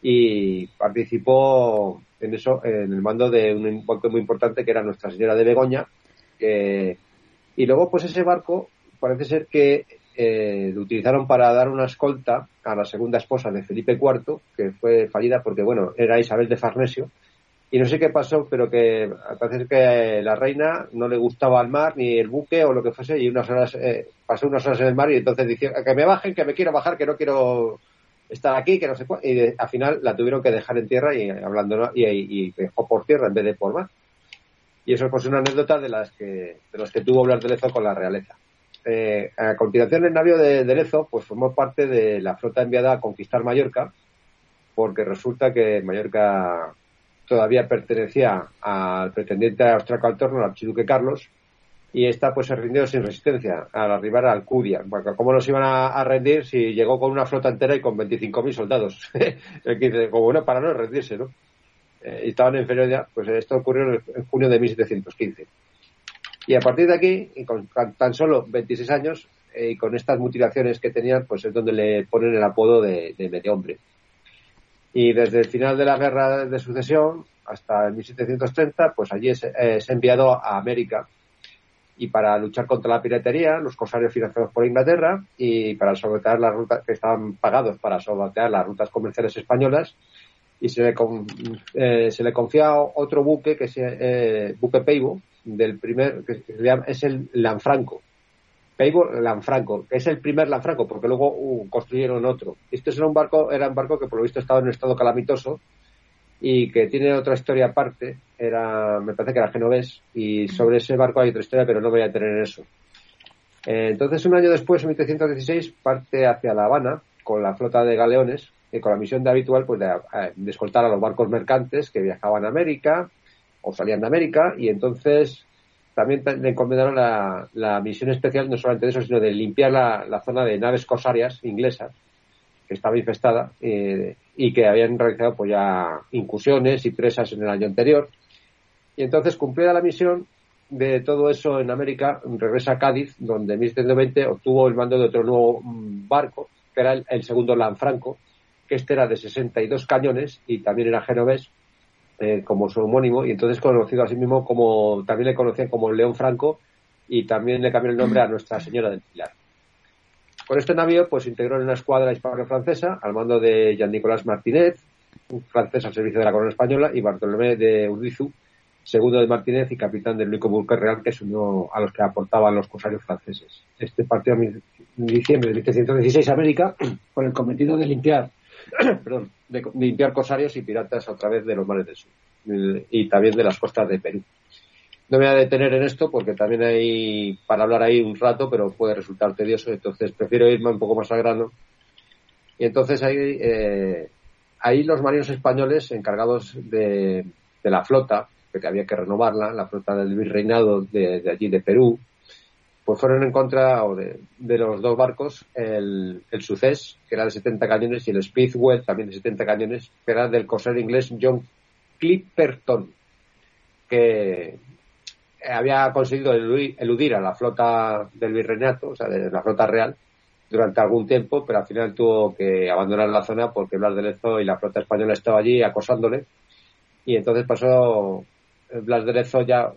Y participó en eso, en el mando de un barco muy importante que era Nuestra Señora de Begoña. y luego, pues ese barco parece ser que eh, lo utilizaron para dar una escolta a la segunda esposa de Felipe IV, que fue fallida porque, bueno, era Isabel de Farnesio. Y no sé qué pasó, pero que parece que la reina no le gustaba el mar, ni el buque o lo que fuese, y unas horas, eh, pasó unas horas en el mar y entonces dijeron que me bajen, que me quiero bajar, que no quiero estar aquí, que no sé cuál. Y de- al final la tuvieron que dejar en tierra y hablando y, y, dejó por tierra en vez de por mar. Y eso es pues una anécdota de las que de los que tuvo Blas de Lezo con la realeza. Eh, a continuación el navío de, de Lezo pues formó parte de la flota enviada a conquistar Mallorca porque resulta que Mallorca todavía pertenecía al pretendiente austriaco al trono, al archiduque Carlos, y esta pues se rindió sin resistencia al arribar a Alcudia. Bueno, ¿Cómo nos iban a, rendir si llegó con una flota entera y con 25.000 soldados? El que dice, como bueno, para no rendirse, ¿no? Eh, y estaban en inferioridad, pues esto ocurrió en, junio de 1715. Y a partir de aquí, y con tan- tan solo 26 años, eh, y con estas mutilaciones que tenían, pues es donde le ponen el apodo de, de medio hombre. Y desde el final de la guerra de sucesión hasta el 1730, pues allí es, eh, es enviado a América. Y para luchar contra la piratería, los corsarios financiados por Inglaterra y para sabotear las rutas que estaban pagados para sabotear las rutas comerciales españolas. Y se le, con- eh, se le confía otro buque que es eh, buque Peibo del primer que es el Lanfranco Peibo Lanfranco que es el primer Lanfranco porque luego uh, construyeron otro. Este era un barco era un barco que por lo visto estaba en un estado calamitoso y que tiene otra historia aparte era me parece que era genovés y sobre ese barco hay otra historia pero no voy a tener eso. Eh, entonces un año después en 1716 parte hacia La Habana con la flota de galeones y con la misión de habitual pues de, eh, de escoltar a los barcos mercantes que viajaban a América o salían de América y entonces también le encomendaron la, la misión especial no solamente de eso sino de limpiar la, la zona de naves corsarias inglesas que estaba infestada eh, y que habían realizado pues ya incursiones y presas en el año anterior. Y entonces cumplida la misión de todo eso en América regresa a Cádiz donde en 1720 obtuvo el mando de otro nuevo mm, barco que era el, el segundo Lanfranco que este era de 62 cañones y también era genovés eh, como su homónimo y entonces conocido a sí mismo como también le conocían como León Franco y también le cambió el nombre a Nuestra Señora del Pilar. Con este navío pues integró en una escuadra hispano-francesa al mando de Jean-Nicolas Martínez, un francés al servicio de la corona española, y Bartolomé de Urdizu, segundo de Martínez y capitán del único buque real que se unió a los que aportaban los corsarios franceses. Este partió en diciembre de 1716 a América con el cometido de limpiar perdón, de, limpiar corsarios y piratas a través de los mares del sur y también de las costas de Perú. No me voy a detener en esto porque también hay para hablar ahí un rato, pero puede resultar tedioso, entonces prefiero irme un poco más al grano. Y entonces ahí, eh, ahí los marinos españoles encargados de, la flota, que había que renovarla, la flota del virreinado de allí de Perú, pues fueron en contra o de, los dos barcos, el, el Success, que era de 70 cañones, y el Speedwell, también de 70 cañones, que era del corsero inglés John Clipperton, que había conseguido eludir, eludir a la flota del virreinato, o sea, de la flota real, durante algún tiempo, pero al final tuvo que abandonar la zona porque Blas de Lezo y la flota española estaba allí acosándole. Y entonces pasó eh, Blas de Lezo ya,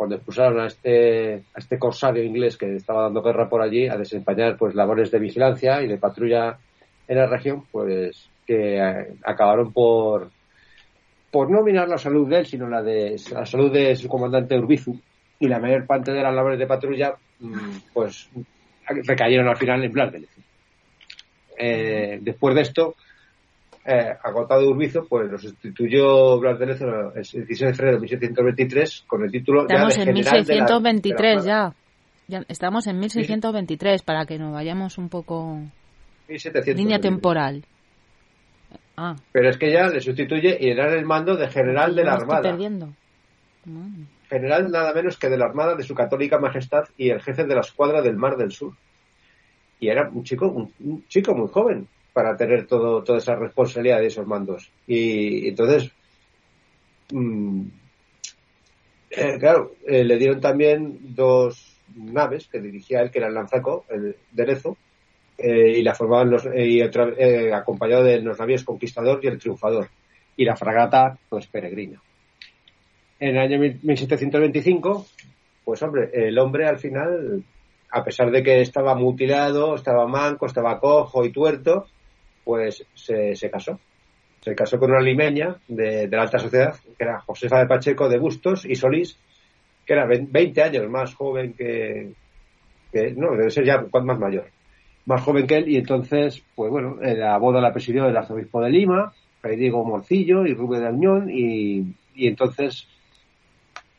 cuando expulsaron a este, a este corsario inglés que estaba dando guerra por allí, a desempeñar pues labores de vigilancia y de patrulla en la región, pues que eh, acabaron por por no mirar la salud de él, sino la de la salud de su comandante Urbizu y la mayor parte de las labores de patrulla, mm, pues recayeron al final en Lezo. Eh, después de esto, eh, agotado Urbizo, pues lo sustituyó Blas de Lezo el 16 de febrero de 1723 con el título ya Estamos de en general de la- de la 1623 Armada. ya. ya. Estamos en 1623 para que nos vayamos un poco 1723. línea temporal. Ah, Pero es que ya le sustituye y le dan el mando de general de la estoy Armada. perdiendo. General nada menos que de la Armada de su Católica Majestad y el jefe de la escuadra del Mar del Sur. Y era un chico, un, un chico muy joven para tener todo, toda esa responsabilidad de esos mandos. Y entonces, mm, eh, claro, eh, le dieron también dos naves que dirigía él, que era el Lanzaco, el de Lezo, eh, y la formaban los, y eh, acompañado de los navíos Conquistador y el Triunfador. Y la fragata, pues peregrina. En el año mil- 1725, pues hombre, el hombre al final, a pesar de que estaba mutilado, estaba manco, estaba cojo y tuerto, pues se, se casó. Se casó con una limeña de, de la alta sociedad, que era Josefa de Pacheco de Bustos y Solís, que era vein- 20 años más joven que, que- no, debe ser ya más mayor, más joven que él, y entonces, pues bueno, la boda la presidió el arzobispo de Lima, Fray Morcillo y Rubén de Añón, y, y entonces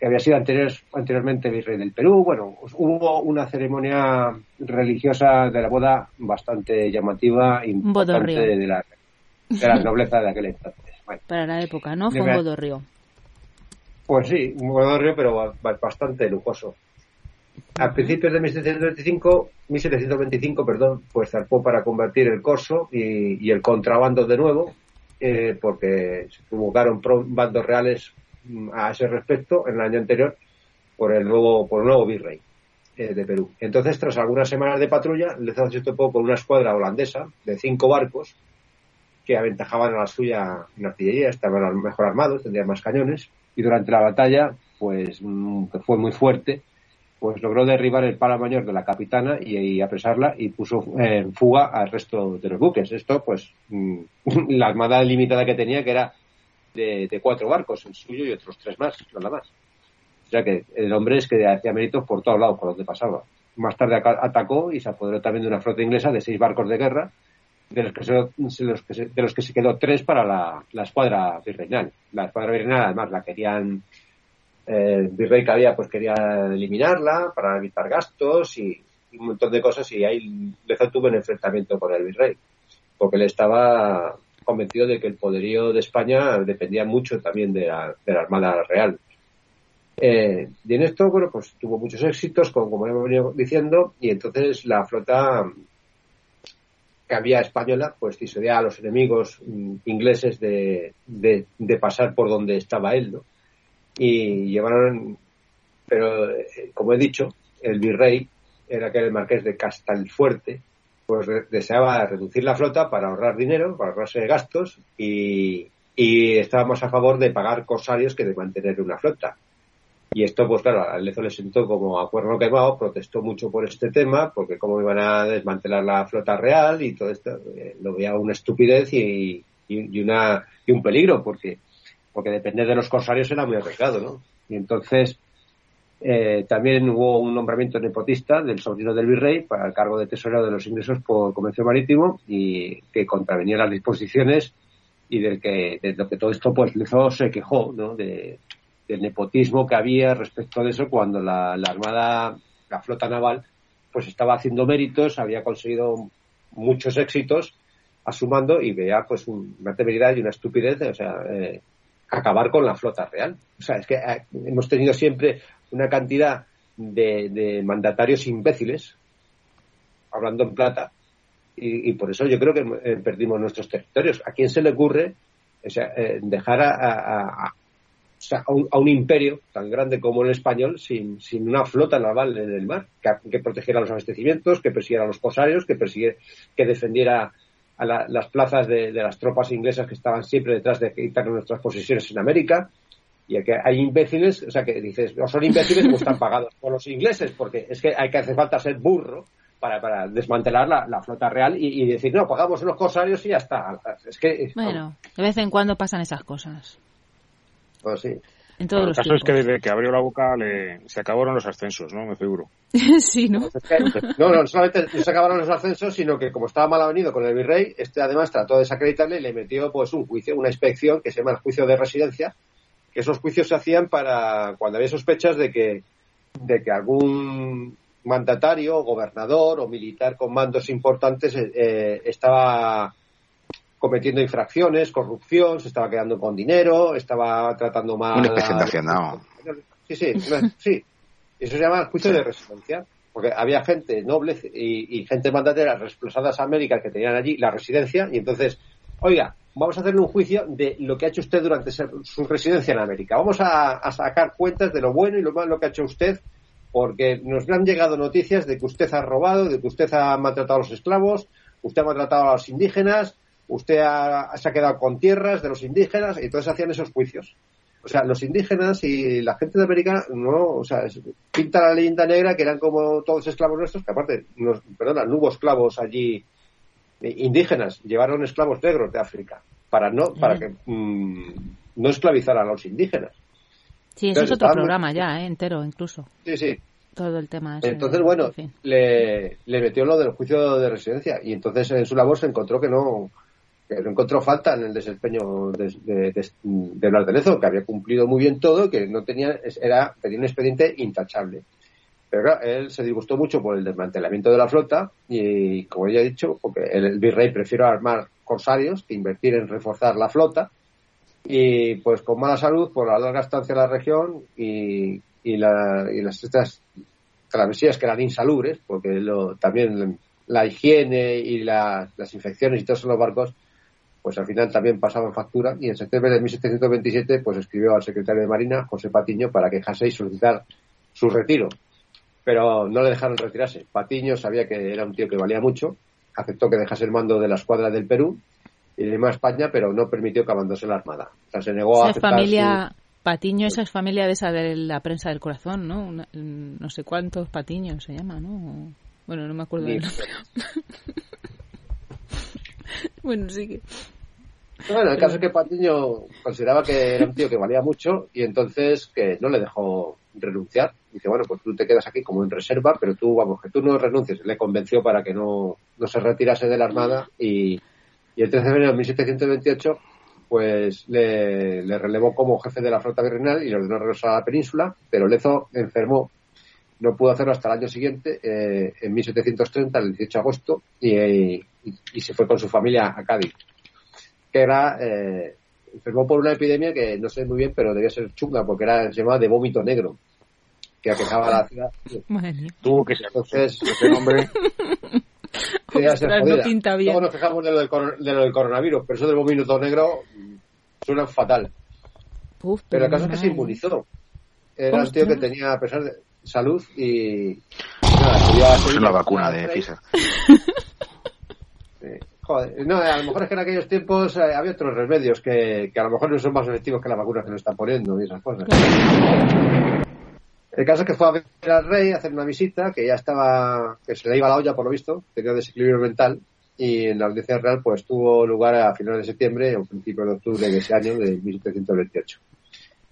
que había sido anterior, anteriormente virrey del Perú. Bueno, pues hubo una ceremonia religiosa de la boda bastante llamativa, importante de la, de la nobleza de aquel entonces. Bueno, Para la época, ¿no? Fue un bodorrio. pues sí, un bodorrio, pero ba- ba- bastante lujoso. A principios de 1725, 1725, perdón, pues zarpó para convertir el corso y, y el contrabando de nuevo, eh, porque se provocaron pro- bandos reales a ese respecto en el año anterior por el nuevo, por el nuevo virrey eh, de Perú. Entonces, tras algunas semanas de patrulla, Lezo se topó con una escuadra holandesa de cinco barcos que aventajaban a la suya en artillería, estaban mejor armados, tendrían más cañones, y durante la batalla, pues, mm, que fue muy fuerte, pues logró derribar el pala mayor de la capitana y, apresarla y puso en fuga al resto de los buques. Esto, pues, mm, la armada limitada que tenía, que era de, cuatro barcos, el suyo y otros tres más, nada más. O sea que el hombre es que hacía méritos por todos lados, por donde pasaba. Más tarde atacó y se apoderó también de una flota inglesa de seis barcos de guerra, de los que se, de los que se, quedó tres para la, la escuadra virreinal. La escuadra virreinal, además, la querían el virrey que había pues quería eliminarla para evitar gastos y, un montón de cosas y ahí Lezo tuvo un enfrentamiento con el virrey porque él estaba convencido de que el poderío de España dependía mucho también de la, Armada Real. Eh, y en esto, bueno, pues tuvo muchos éxitos, como, como hemos venido diciendo, y entonces la flota que había española, pues disuadía a los enemigos mm, ingleses de, de, de, pasar por donde estaba él, ¿no? y llevaron, pero eh, como he dicho, el virrey era que el marqués de Castelfuerte, pues deseaba reducir la flota para ahorrar dinero, para ahorrarse gastos y, y estábamos a favor de pagar corsarios que de mantener una flota. Y esto, pues claro, a Lezo le sentó como a cuerno quemado, protestó mucho por este tema, porque cómo iban a desmantelar la flota real y todo esto, eh, lo veía una estupidez y, y, una, y un peligro, porque porque depender de los corsarios era muy arriesgado, ¿no? Y entonces eh, también hubo un nombramiento nepotista del sobrino del virrey para el cargo de tesorero de los ingresos por comercio marítimo y que contravenía las disposiciones y del que, de lo que todo esto pues Lezo se quejó, ¿no? De, del nepotismo que había respecto de eso cuando la, la Armada, la flota naval, pues estaba haciendo méritos, había conseguido muchos éxitos asumando y veía pues una temeridad y una estupidez, o sea, eh, acabar con la flota real. O sea, es que eh, hemos tenido siempre una cantidad de, mandatarios imbéciles, hablando en plata, y, por eso yo creo que eh, perdimos nuestros territorios. ¿A quién se le ocurre eh, dejar a, un, imperio tan grande como el español sin, una flota naval en el mar que, protegiera los abastecimientos, que persiguiera a los cosarios, que, que defendiera a las plazas de, las tropas inglesas que estaban siempre detrás de quitar nuestras posiciones en América. Y que hay imbéciles, o sea, que dices, no son imbéciles o están pagados por los ingleses, porque es que hay que hacer falta ser burro para, desmantelar la, flota real y, decir, no, pagamos los corsarios y ya está. Es que. Bueno, de vez en cuando pasan esas cosas. Pues sí. En todos el caso es que desde que abrió la boca le, se acabaron los ascensos, ¿no? Me figuro. sí, ¿no? no, no solamente se acabaron los ascensos, sino que como estaba mal avenido con el virrey, este además trató de desacreditarle y le metió pues un juicio, una inspección que se llama el juicio de residencia, que esos juicios se hacían para cuando había sospechas de que, de que algún mandatario, gobernador o militar con mandos importantes eh, estaba cometiendo infracciones, corrupción, se estaba quedando con dinero, estaba tratando mal. De Hacienda. Sí, sí, sí. Eso se llama juicio de residencia, porque había gente noble y, gente mandatera desplazadas a América que tenían allí la residencia y entonces, oiga, vamos a hacerle un juicio de lo que ha hecho usted durante su residencia en América. Vamos a, sacar cuentas de lo bueno y lo malo que ha hecho usted porque nos han llegado noticias de que usted ha robado, de que usted ha maltratado a los esclavos, usted ha maltratado a los indígenas, usted se ha quedado con tierras de los indígenas, y entonces hacían esos juicios. O sea, los indígenas y la gente de América, no, o sea, pinta la leyenda negra que eran como todos esclavos nuestros, que aparte, nos, perdona, no hubo esclavos allí indígenas, llevaron esclavos negros de África, para no, para que mm, no esclavizaran a los indígenas. Sí, eso es otro programa ya, eh, entero incluso. Sí, sí. Todo el tema. entonces, bueno, le, le metió lo del juicio de residencia y entonces en su labor se encontró que no, que no encontró falta en el desempeño de, de, de, que había cumplido muy bien todo, que no tenía, era, tenía un expediente intachable. Pero claro, él se disgustó mucho por el desmantelamiento de la flota y, como ya he dicho, porque el, virrey prefirió armar corsarios que invertir en reforzar la flota y pues con mala salud por la larga estancia en la región y, y, la, y las estas travesías que eran insalubres, porque lo, también la higiene y las infecciones y todos los barcos pues al final también pasaban factura y en septiembre de 1727 pues escribió al secretario de Marina, José Patiño, para quejarse y solicitar su retiro. Pero no le dejaron retirarse. Patiño sabía que era un tío que valía mucho, aceptó que dejase el mando de la escuadra del Perú y le a España, pero no permitió que abandonase la armada. O sea, se negó a familia, Patiño, esa es familia de esa de la prensa del corazón, ¿no? Una- no sé cuántos Patiños se llama, ¿no? Bueno, no me acuerdo del nombre. bueno, sí que... Bueno, el caso es que Patiño consideraba que era un tío que valía mucho y entonces que no le dejó renunciar. Dice, bueno, pues tú te quedas aquí como en reserva, pero tú, vamos, que tú no renuncies. Le convenció para que no, no se retirase de la Armada y, el 13 de enero de 1728 pues le, le relevó como jefe de la flota virreinal y le ordenó regresar a la península, pero Lezo enfermó. No pudo hacerlo hasta el año siguiente, eh, en 1730, el 18 de agosto, y, y- y se fue con su familia a Cádiz que era eh, enfermó por una epidemia que no sé muy bien, pero debía ser chunga porque era se llamaba de vómito negro que aquejaba a la ciudad. Madre mía. Tuvo que ser Entonces, ese nombre. Ostras, no jodida. pinta bien. Luego nos quejamos de lo, del, de lo del coronavirus, pero eso del vómito negro mm, suena fatal. Uf, Pero el caso es que se inmunizó. Era un Ostras. tío que tenía, a pesar de salud y. Nada, quería Es seguir una la- vacuna de Pfizer. Sí. No, a lo mejor es que en aquellos tiempos eh, había otros remedios que, que a lo mejor no son más efectivos que la vacuna que nos están poniendo y esas cosas. El caso es que fue a ver al rey a hacer una visita, que ya estaba, que se le iba la olla por lo visto, tenía desequilibrio mental, y en la audiencia real pues tuvo lugar a finales de septiembre o principios de octubre de ese año, de 1728.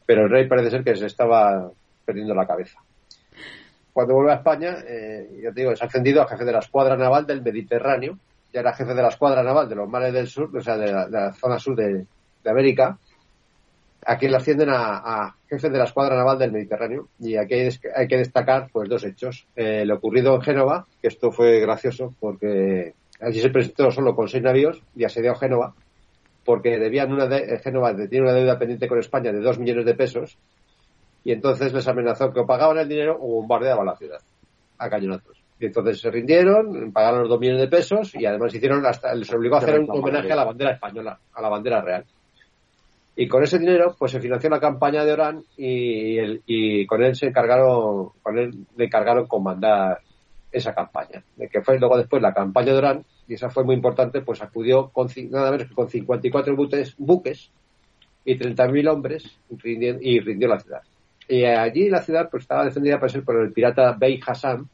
Pero el rey parece ser que se estaba perdiendo la cabeza. Cuando vuelve a España, eh, ya te digo, es ascendido a jefe de la escuadra naval del Mediterráneo, ya era jefe de la escuadra naval de los mares del sur, o sea, de la, zona sur de, América. Aquí le ascienden a, a jefe de la escuadra naval del Mediterráneo y aquí hay, que destacar pues dos hechos. Eh, lo ocurrido en Génova, que esto fue gracioso porque allí se presentó solo con seis navíos y asedió Génova porque debían una de, eh, Génova tiene una deuda pendiente con España de dos millones de pesos y entonces les amenazó que o pagaban el dinero o bombardeaban la ciudad a cañonazos. Y entonces se rindieron, pagaron los dos millones de pesos y además hicieron hasta, les obligó a hacer un homenaje a la bandera española, a la bandera real. Y con ese dinero, pues se financió la campaña de Orán y, el- y con él se encargaron, con él le encargaron comandar esa campaña. De que fue luego después la campaña de Orán, y esa fue muy importante, pues acudió con, nada menos que con 54 buques, buques y 30.000 hombres rindió- y rindió la ciudad. Y allí la ciudad pues estaba defendida por ser por el pirata Bey Hassan,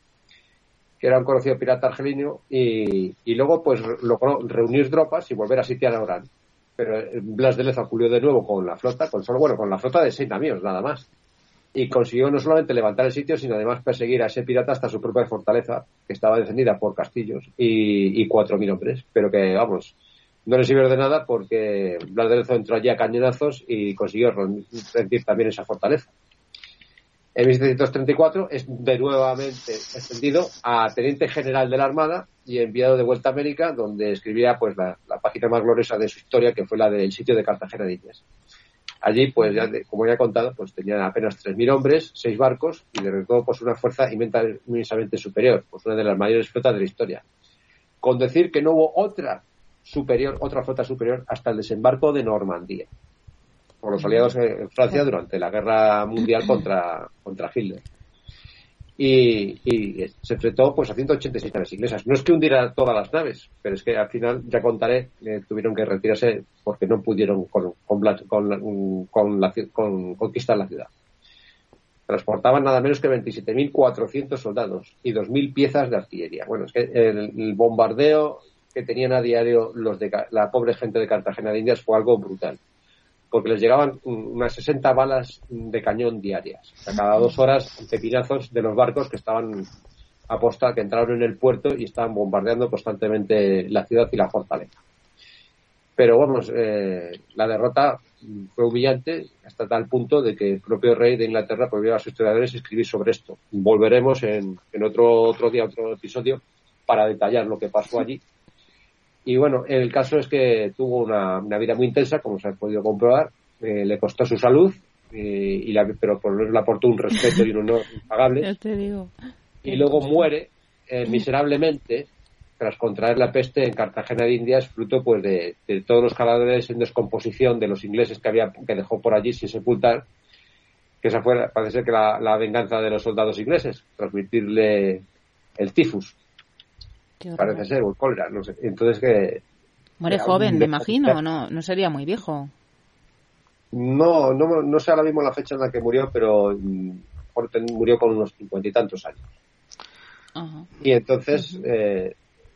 que era un conocido pirata argelino, y, luego pues logró reunir tropas y volver a sitiar a Orán. Pero eh, Blas de Lezo acudió de nuevo con la flota, con solo, bueno, con la flota de seis navíos, nada más. Y consiguió no solamente levantar el sitio, sino además perseguir a ese pirata hasta su propia fortaleza, que estaba defendida por castillos y, y 4.000 hombres. Pero que, vamos, no le sirvió de nada porque Blas de Lezo entró allí a cañonazos y consiguió rendir también esa fortaleza. En 1734 es de nuevamente extendido a teniente general de la Armada y enviado de vuelta a América, donde escribía pues la, página más gloriosa de su historia, que fue la del sitio de Cartagena de Indias. Allí, pues ya, como ya he contado, pues tenían apenas 3.000 hombres, seis barcos y de todo pues una fuerza inmensa- inmensamente superior, pues una de las mayores flotas de la historia. Con decir que no hubo otra superior, otra flota superior hasta el desembarco de Normandía por los aliados en Francia durante la guerra mundial contra, contra Hitler. Y, y se enfrentó pues a 186 naves inglesas. No es que hundiera todas las naves, pero es que al final, ya contaré, eh, tuvieron que retirarse porque no pudieron con, con, con con la conquistar la ciudad. Transportaban nada menos que 27.400 soldados y 2.000 piezas de artillería. Bueno, es que el, el bombardeo que tenían a diario los de la pobre gente de Cartagena de Indias fue algo brutal porque les llegaban unas 60 balas de cañón diarias. O sea, cada dos horas, pepinazos de los barcos que estaban aposta, que entraron en el puerto y estaban bombardeando constantemente la ciudad y la fortaleza. Pero vamos, eh, la derrota fue humillante hasta tal punto de que el propio rey de Inglaterra prohibió a sus historiadores escribir sobre esto. Volveremos en, en otro, otro día, otro episodio, para detallar lo que pasó allí y bueno, el caso es que tuvo una, una vida muy intensa, como se ha podido comprobar. Eh, le costó su salud, eh, y la, pero por lo menos le aportó un respeto y un honor impagables. te digo. Y luego muere eh, miserablemente tras contraer la peste en Cartagena de Indias, fruto pues de, de todos los cadáveres en descomposición de los ingleses que había que dejó por allí sin sepultar. Que esa fue, parece ser que la, la venganza de los soldados ingleses, transmitirle el tifus. Parece ser, o el cólera, no sé. Entonces que Muere joven, me imagino, no, no sería muy viejo. No, no, no sé ahora mismo la fecha en la que murió, pero mm, murió con unos cincuenta y tantos años. Ajá. Y entonces eh,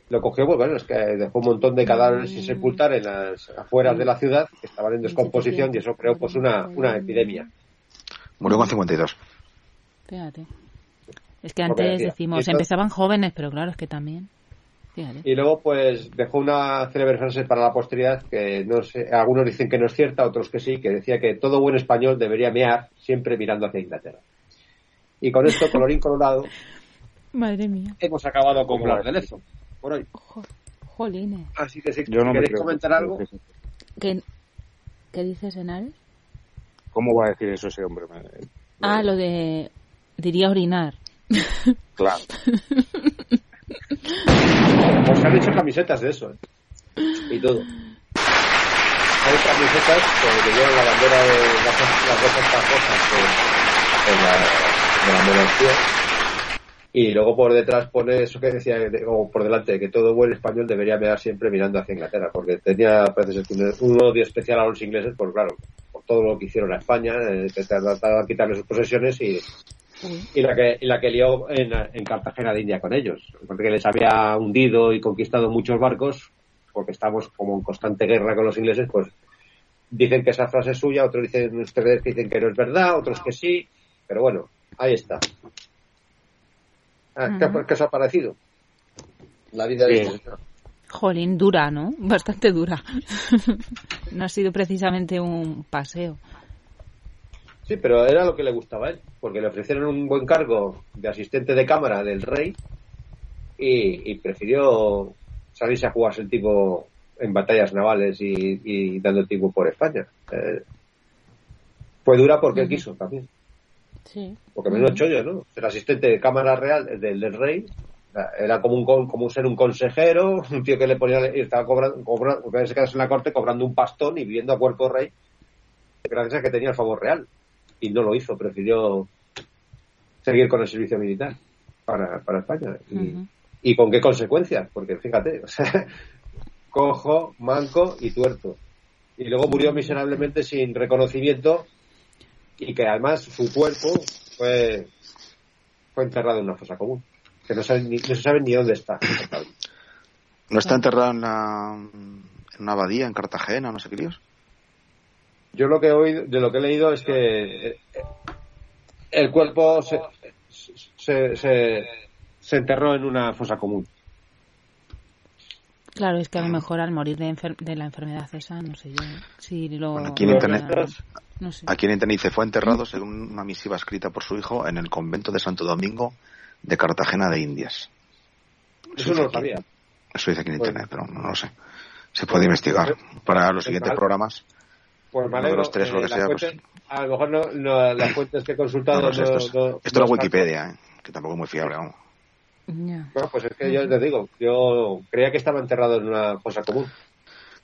lo cogió, pues bueno, es que dejó un montón de cadáveres sin sepultar en las afueras de la ciudad que estaban en descomposición y eso creó pues una, una epidemia. Murió con 52. Fíjate. Es que antes decimos, empezaban jóvenes, pero claro, es que también. Fíjate. Y luego pues dejó una célebre frase para la posteridad que no sé, algunos dicen que no es cierta, otros que sí, que decía que todo buen español debería mear siempre mirando hacia Inglaterra. Y con esto, colorín colorado, Madre mía. hemos acabado con hablar de Lezo por hoy. Jolines. Así que si Yo no me queréis creo. comentar algo, ¿Qué, qué dices, Enares? ¿Cómo va a decir eso ese hombre? Ah, lo de... Diría orinar. Claro. Pues han hecho camisetas de eso. ¿eh? Y todo. Hay camisetas que, que llevan la bandera de las, dos de, de la, de la monarquía. Y luego por detrás pone eso que decía, de- o por delante, que todo buen español debería mirar siempre mirando hacia Inglaterra, porque tenía parece ser, un, odio especial a los ingleses, por claro, por todo lo que hicieron a España, eh, que trataban de quitarle sus posesiones y, y la que y la que lió en, en Cartagena de India con ellos porque les había hundido y conquistado muchos barcos porque estamos como en constante guerra con los ingleses pues dicen que esa frase es suya otros dicen ustedes que dicen que no es verdad otros que sí pero bueno ahí está Ah, ¿qué, Ujú. qué os ha parecido? la vida de estos- Jolín, dura, ¿no? Bastante dura. no ha sido precisamente un paseo. Sí, pero era lo que le gustaba a él, porque le ofrecieron un buen cargo de asistente de cámara del rey y, y prefirió salirse a jugarse el tipo en batallas navales y, y dando el tipo por España. Eh, fue dura porque él Ujú. quiso también, Sí. porque menos chollo, ¿no? Ser asistente de cámara real del, del rey era- como un como ser un consejero, un tío que le ponía y estaba cobrando, cobrando en la corte cobrando un pastón y viviendo a cuerpo rey gracias a que tenía el favor real y no lo hizo, prefirió seguir con el servicio militar para, para España. Y. ¿Y con qué consecuencias? Porque fíjate, o sea, cojo, manco y tuerto. Y luego murió miserablemente sin reconocimiento y que además su cuerpo fue, fue enterrado en una fosa común. Que no, saben ni- no se sabe ni dónde está. ¿No está enterrado en, la, en una abadía en Cartagena, no sé qué líos? Yo lo que he oído, de lo que he leído es que eh, el cuerpo se, se, se, se enterró en una fosa común. Claro, es que a lo mejor al morir de, enfer- de la enfermedad esa, no sé yo. Si lo. Bueno, aquí en lo- internet- No sé. Aquí en Internet dice, fue enterrado según una misiva escrita por su hijo en el convento de Santo Domingo de Cartagena de Indias. Eso no lo sabía. Eso dice aquí en Bueno. Internet, pero no lo sé. Se puede investigar. Para los siguientes programas, Pues me Uno de alegro. los tres, lo que sea, pues- fuentes- A lo mejor no, no- las fuentes que he consultado no no- esto es, esto no es Wikipedia, ¿eh? que tampoco es muy fiable. vamos. Ya. Bueno, pues es que yo te digo, yo creía que estaba enterrado en una fosa común.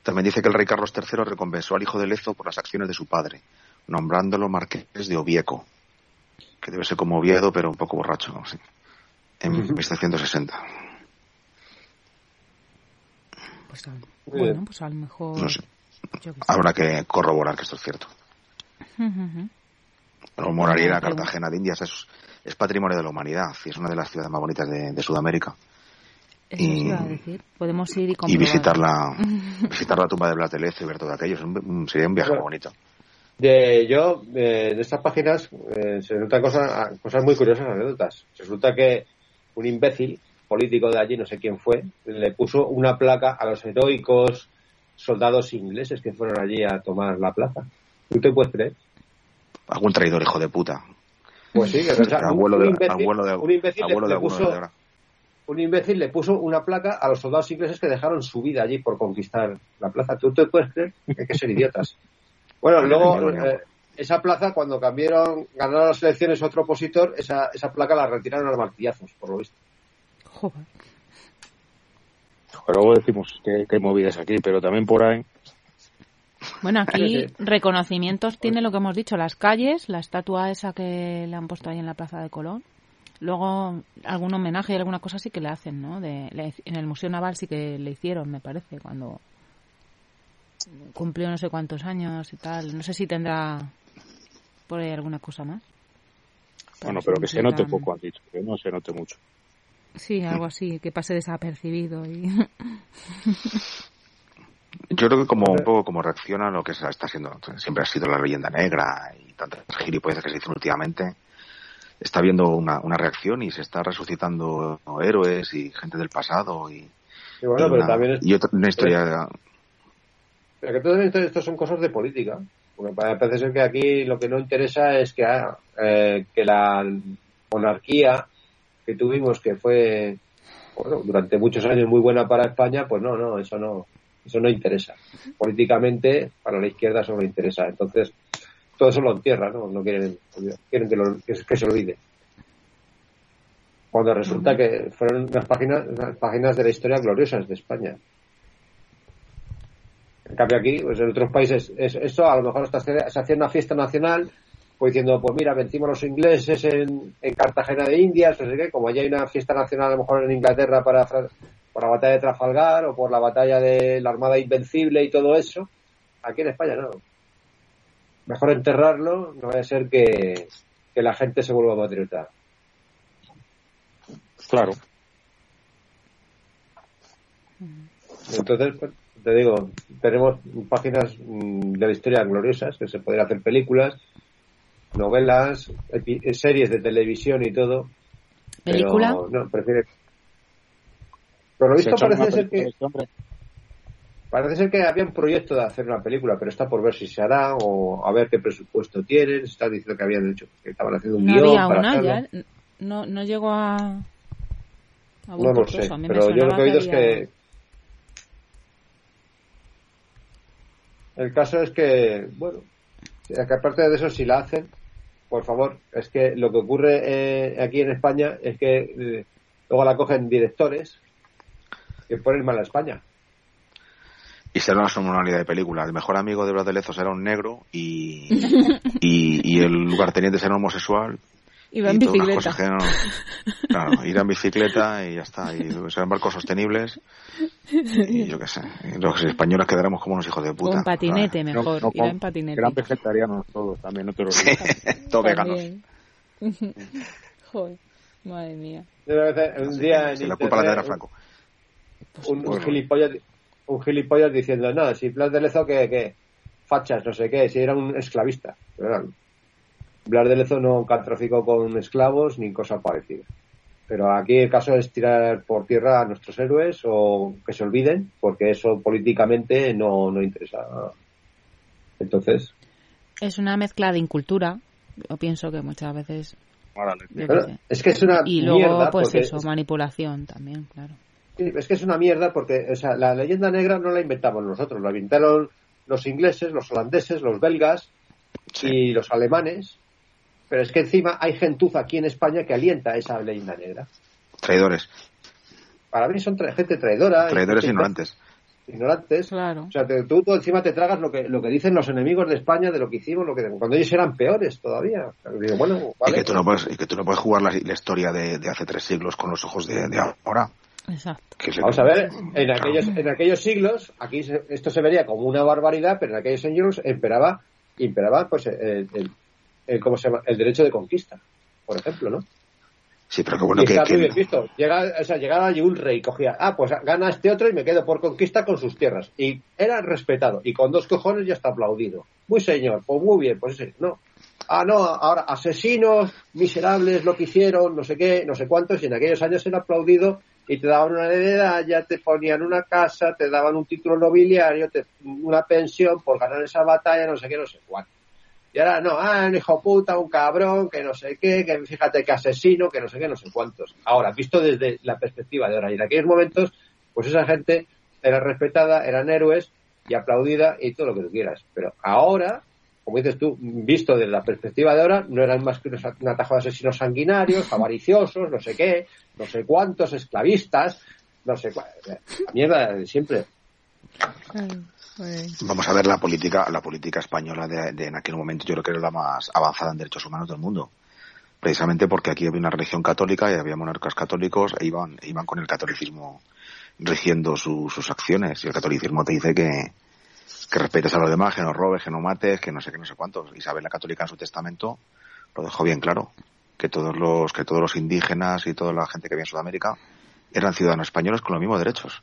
También dice que el rey Carlos III recompensó al hijo de Lezo por las acciones de su padre, nombrándolo marqués de Ovieco, que debe ser como Oviedo, pero un poco borracho, ¿no? Sí. en 1760. Pues bueno, pues a lo mejor. No sé. Habrá que corroborar que esto es cierto. Ujú. Pero moraría Bueno, Cartagena de Indias es, es patrimonio de la humanidad y es una de las ciudades más bonitas de, de Sudamérica. Eso Y- os iba a decir. Podemos ir y visitar la, visitar la tumba de Blas de Lezo y ver todo aquello. Es un- un- sería un viaje Bueno. bonito. De, yo, eh, en estas páginas eh, se notan cosas, cosas muy curiosas, anécdotas. Resulta que un imbécil político de allí, no sé quién fue, le puso una placa a los heroicos soldados ingleses que fueron allí a tomar la plaza. ¿Tú te puedes creer? Algún traidor, hijo de puta. Pues sí, que o sea, un- abuelo, un de, imbécil- abuelo de, un imbécil le- abuelo puso- de un imbécil le puso una placa a los soldados ingleses que dejaron su vida allí por conquistar la plaza. ¿Tú te puedes creer? Hay que ser idiotas. Bueno, luego, eh, esa plaza, cuando cambiaron, ganaron las elecciones otro opositor, esa, esa placa la retiraron a los martillazos, por lo visto. Joder. Pero luego decimos que, que hay movidas aquí, pero también por ahí. Bueno, aquí reconocimientos tiene lo que hemos dicho, las calles, la estatua esa que le han puesto ahí en la Plaza de Colón. Luego, algún homenaje y alguna cosa sí que le hacen, ¿no? De, le- en el Museo Naval sí que le hicieron, me parece, cuando... cumplió no sé cuántos años y tal. No sé si tendrá por ahí alguna cosa más. Bueno, pero que se note tan- poco, han dicho, que no se note mucho. Sí, algo así, que pase desapercibido. Y... Yo creo que como un poco como reacciona a lo que se está siendo, siempre ha sido la leyenda negra y tantas gilipollas que se dicen últimamente, está habiendo una, una reacción y se está resucitando héroes y gente del pasado y, Y bueno, y pero una, también es, y otra- una historia pero que todo esto, esto son cosas de política. Porque pa- parece ser que aquí lo que no interesa es que, ah, eh, que la monarquía que tuvimos, que fue bueno, durante muchos años muy buena para España, pues no, no, eso no, eso no interesa. Políticamente, para la izquierda eso no interesa. Entonces, todo eso lo entierra, ¿no? No quieren, quieren que, lo- que, se olvide. Cuando resulta que fueron unas páginas, unas páginas de la historia gloriosas de España. En cambio aquí, pues en otros países, es- esto a lo mejor hasta se, se hacía una fiesta nacional, pues diciendo, pues mira, vencimos los ingleses en, en Cartagena de Indias, no sé qué, como allá hay una fiesta nacional a lo mejor en Inglaterra para, por la batalla de Trafalgar o por la batalla de la Armada Invencible y todo eso, aquí en España no. Mejor enterrarlo, no vaya a ser que, que la gente se vuelva patriota. Claro. Entonces, pues, te digo, tenemos páginas mm, de la historia gloriosas que se podrían hacer películas, novelas, epi- series de televisión y todo. pero ¿Película? no, prefiere. Por lo visto parece ser que hombre. parece ser que había un proyecto de hacer una película, pero está por ver si se hará o a ver qué presupuesto tienen. Se está diciendo que habían hecho que estaban haciendo un No guion había para una hacerlo. ya. No, no llegó a. a No lo sé, pero yo lo que he oído es que el caso es que, bueno, que aparte de eso, si la hacen, por favor, es que lo que ocurre eh, aquí en España es que eh, luego la cogen directores que ponen mal a España. y será una sonoridad de película. El mejor amigo de Brad de Lezo será un negro y, y, y el lugarteniente será homosexual. Iba en y bicicleta. cosas que no- claro, ir en bicicleta y ya está. Y serán barcos sostenibles. Y yo qué sé. Los españoles quedaremos como unos hijos de puta. Con patinete No, mejor. no, Iba con- en patinete. Eran vegetarianos todos también, no te lo Sí, todos veganos. Joder, madre mía. Yo una vez, un día en Se la culpa la tendrá Franco. un, un Bueno. gilipollas, un gilipollas diciendo, no, si Blas de Lezo que, que fachas, no sé qué, si era un esclavista. Pero no, Blas de Lezo nunca traficó con esclavos ni cosa parecida. Pero aquí el caso es tirar por tierra a nuestros héroes o que se olviden, porque eso políticamente no, no interesa. Entonces, Es una mezcla de incultura. Yo pienso que muchas veces. Bueno, es que es una Y luego, mierda. pues porque eso, es- manipulación también, claro. Sí, es que es una mierda porque o sea, la leyenda negra no la inventamos nosotros, la inventaron los ingleses, los holandeses, los belgas y los alemanes. Pero es que encima hay gentuza aquí en España que alienta esa leyenda negra. Traidores. Para mí son tra- gente traidora. Traidores gente ignorantes. Ignorantes. Claro. O sea, te- tú, tú encima te tragas lo que, lo que dicen los enemigos de España de lo que hicimos, lo que cuando ellos eran peores todavía. Digo, bueno, Y que tú no puedes, y que tú no puedes jugar la, la historia de, de hace tres siglos con los ojos de, de ahora. Exacto. Vamos a ver, en aquellos, en aquellos siglos, aquí se- esto se vería como una barbaridad, pero en aquellos siglos imperaba, imperaba pues el, el- el- ¿cómo se llama? el derecho de conquista, por ejemplo, ¿no? Sí, pero que bueno y que, está que- muy bien visto. Llega, o sea, llegaba allí un rey, cogía, ah, pues gana este otro y me quedo por conquista con sus tierras. Y era respetado. Y con dos cojones ya está aplaudido. Muy señor, pues muy bien, pues sí, no. Ah, no, ahora asesinos, miserables, lo que hicieron, no sé qué, no sé cuántos, y en aquellos años era aplaudido y te daban una heredad, ya te ponían una casa, te daban un título nobiliario, te- una pensión por ganar esa batalla, no sé qué, no sé cuánto. Y ahora no, ah, un hijo puta, un cabrón, que no sé qué, que fíjate que asesino, que no sé qué, no sé cuántos. Ahora, visto desde la perspectiva de ahora, y en aquellos momentos, pues esa gente era respetada, eran héroes y aplaudida y todo lo que tú quieras. Pero ahora, como dices tú, visto desde la perspectiva de ahora, no eran más que un atajo de asesinos sanguinarios, avariciosos, no sé qué, no sé cuántos, esclavistas, no sé cuál. Mierda de siempre. Vamos a ver la política, la política española de, en aquel momento, yo creo que era la más avanzada en derechos humanos del mundo. Precisamente porque aquí había una religión católica y había monarcas católicos e iban, iban con el catolicismo rigiendo su- sus acciones. Y el catolicismo te dice que, que respetes a los demás, que no robes, que no mates, que no sé qué, no sé cuántos. Isabel la Católica en su testamento lo dejó bien claro, que todos los, que todos los indígenas y toda la gente que había en Sudamérica eran ciudadanos españoles con los mismos derechos.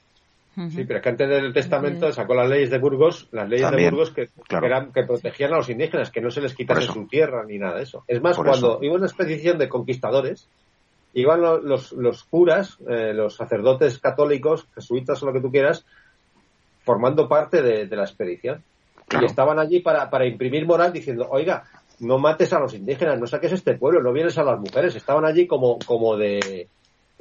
Sí, pero es que antes del testamento sacó las leyes de Burgos, las leyes También, de Burgos que, claro. que eran, que protegían a los indígenas, que no se les quitase su tierra ni nada de eso. Es más, Por cuando eso. iba una expedición de conquistadores, iban lo- los, los curas, eh, los sacerdotes católicos, jesuitas o lo que tú quieras, formando parte de, de la expedición. Claro. Y estaban allí para, para imprimir moral diciendo, oiga, no mates a los indígenas, no saques este pueblo, no vienes a las mujeres. Estaban allí como, como de,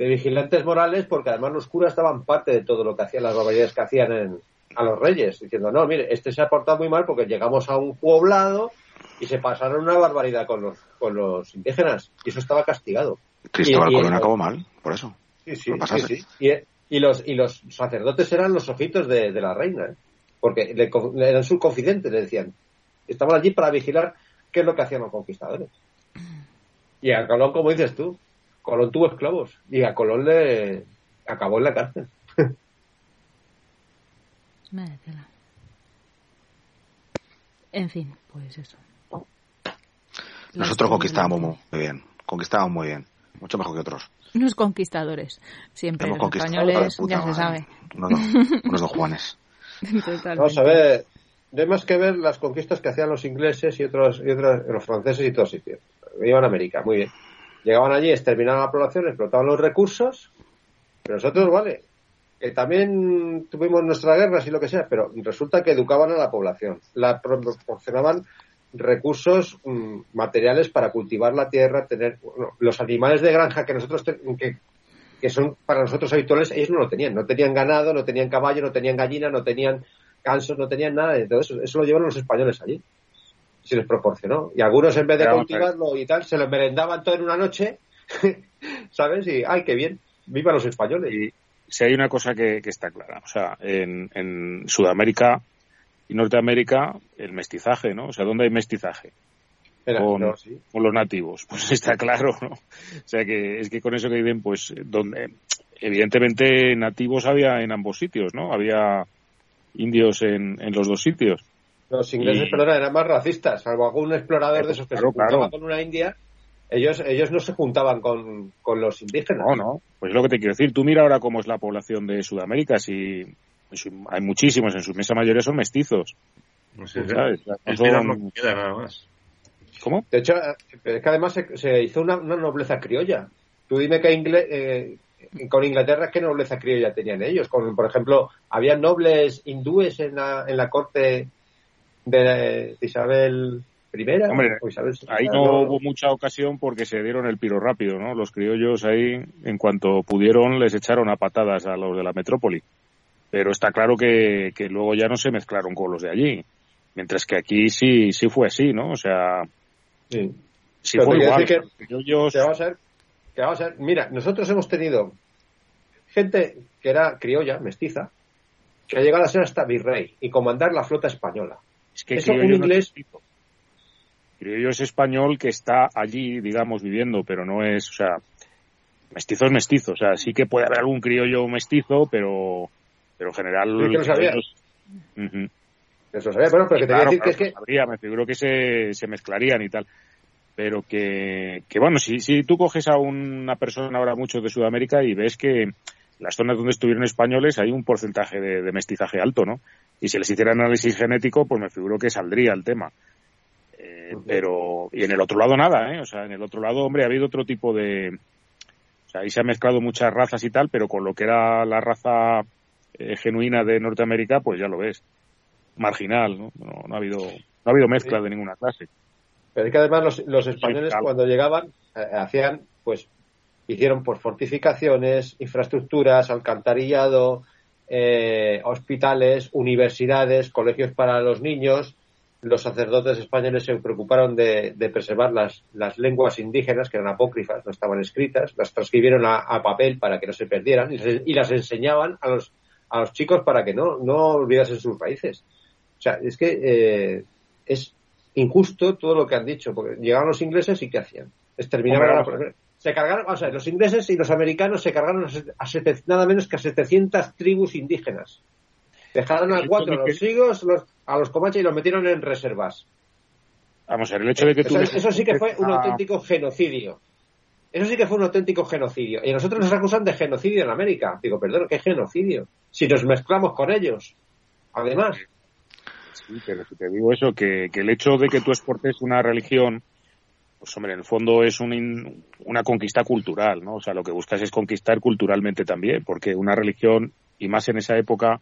de vigilantes morales porque además los curas estaban parte de todo lo que hacían, las barbaridades que hacían en, a los reyes, diciendo, no, mire, este se ha portado muy mal porque llegamos a un poblado y se pasaron una barbaridad con los, con los indígenas y eso estaba castigado. Cristóbal Y- y- Colón acabó mal, por eso. Sí, sí, sí, sí. Y, y los, y los sacerdotes eran los ojitos de, de la reina, ¿eh? porque le eran sus confidentes, le decían. Estaban allí para vigilar qué es lo que hacían los conquistadores. Y a Colón, como dices tú, Colón tuvo esclavos y a Colón le acabó en la cárcel. En fin, pues eso. Nosotros conquistábamos muy, bien, conquistábamos muy bien, mucho mejor que otros. Unos conquistadores. Siempre Hemos los españoles, puta ya se sabe. Unos, dos- unos dos Juanes. Totalmente. Vamos a ver, no hay más que ver las conquistas que hacían los ingleses y otros, y otros los franceses y todos sitios. Iban a América, muy bien. Llegaban allí, exterminaban la población, explotaban los recursos, pero nosotros, vale, que también tuvimos nuestras guerras y lo que sea, pero resulta que educaban a la población, la pro- proporcionaban recursos mm, materiales para cultivar la tierra, tener los animales de granja que nosotros que, son para nosotros habituales, ellos no lo tenían, no tenían ganado, no tenían caballo, no tenían gallina, no tenían gansos, no tenían nada. De todo eso, eso lo llevaron los españoles allí. Se les proporcionó. Y algunos en vez de vamos cultivarlo y tal, se lo merendaban todo en una noche, ¿sabes? Y, ay, qué bien, viva los españoles. Y si hay una cosa que, que está clara, o sea, en, en Sudamérica y Norteamérica, el mestizaje, ¿no? O sea, ¿dónde hay mestizaje? Era- con, no, sí. con los nativos. Pues está claro, ¿no? O sea, que es que con eso que dicen, pues, donde, evidentemente, nativos había en ambos sitios, ¿no? Había indios en, en los dos sitios. Los ingleses, Y- perdona, eran más racistas, salvo algún explorador de esos que Claro, se juntaba claro. con una india, ellos, ellos no se juntaban con, con los indígenas. No, no. Pues es lo que te quiero decir. Tú mira ahora cómo es la población de Sudamérica. Si, si hay muchísimos, en su inmensa mayoría son mestizos. Pues es, ¿sabes? No son- queda nada más. ¿Cómo? De hecho, es que además se, se hizo una, una nobleza criolla. Tú dime que Ingle- eh, con Inglaterra qué nobleza criolla tenían ellos. Con, por ejemplo, había nobles hindúes en la, en la corte de Isabel I. Hombre, o Isabel II, Ahí no hubo mucha ocasión porque se dieron el piro rápido, ¿no? Los criollos ahí, en cuanto pudieron, les echaron a patadas a los de la metrópoli. Pero está claro que, que luego ya no se mezclaron con los de allí. Mientras que aquí sí, sí fue así, ¿no? O sea, Sí. fue igual. que- Los criollos- que va a ser que va a ser mira nosotros hemos tenido gente que era criolla mestiza que ha llegado a ser hasta virrey y comandar la flota española es que eso no es inglés-. Criollo es español que está allí, digamos, viviendo, pero no es, o sea, mestizo es mestizo. O sea, sí que puede haber algún criollo mestizo, pero, pero en general. Sí, que lo sabía. criollos- Ujú. eso sabía pero, pero que te Claro, voy a decir claro, que es que sabría, me figuro que se, se mezclarían y tal. Pero que, que bueno, si, si tú coges a una persona ahora mucho de Sudamérica y ves que las zonas donde estuvieron españoles hay un porcentaje de, de mestizaje alto, ¿no? Y si les hiciera análisis genético, pues me figuro que saldría el tema. Eh, pero, y en el otro lado nada, ¿eh? O sea, en el otro lado, hombre, ha habido otro tipo de, o sea, ahí se han mezclado muchas razas y tal, pero con lo que era la raza eh, genuina de Norteamérica, pues ya lo ves. Marginal, ¿no? No, no ha habido, no ha habido mezcla Sí. de ninguna clase. pero es que además los, los españoles claro. cuando llegaban eh, hacían pues hicieron pues fortificaciones infraestructuras alcantarillado eh, hospitales universidades colegios para los niños los sacerdotes españoles se preocuparon de, de preservar las, las lenguas indígenas, que eran apócrifas, no estaban escritas, las transcribieron a, a papel para que no se perdieran y, se- y las enseñaban a los, a los chicos para que no, no olvidasen sus raíces. O sea, es que eh, es injusto todo lo que han dicho, porque llegaron los ingleses y ¿qué hacían? Exterminaban Hombre, a la se cargaron, o sea, los ingleses y los americanos se cargaron a, sete- nada menos que a 700 tribus indígenas. Dejaron a cuatro, los sigos, los, a los comanches y los metieron en reservas. Vamos a ver, el hecho de que tú... Eso, eso sí que fue un auténtico genocidio. Eso sí que fue un auténtico genocidio. Y nosotros nos acusan de genocidio en América. Digo, perdón, ¿qué genocidio? Si nos mezclamos con ellos. Además. Sí, pero si te digo eso, que, que el hecho de que tú exportes una religión, pues hombre, en el fondo es un in- una conquista cultural, ¿no? O sea, lo que buscas es conquistar culturalmente también, porque una religión, y más en esa época,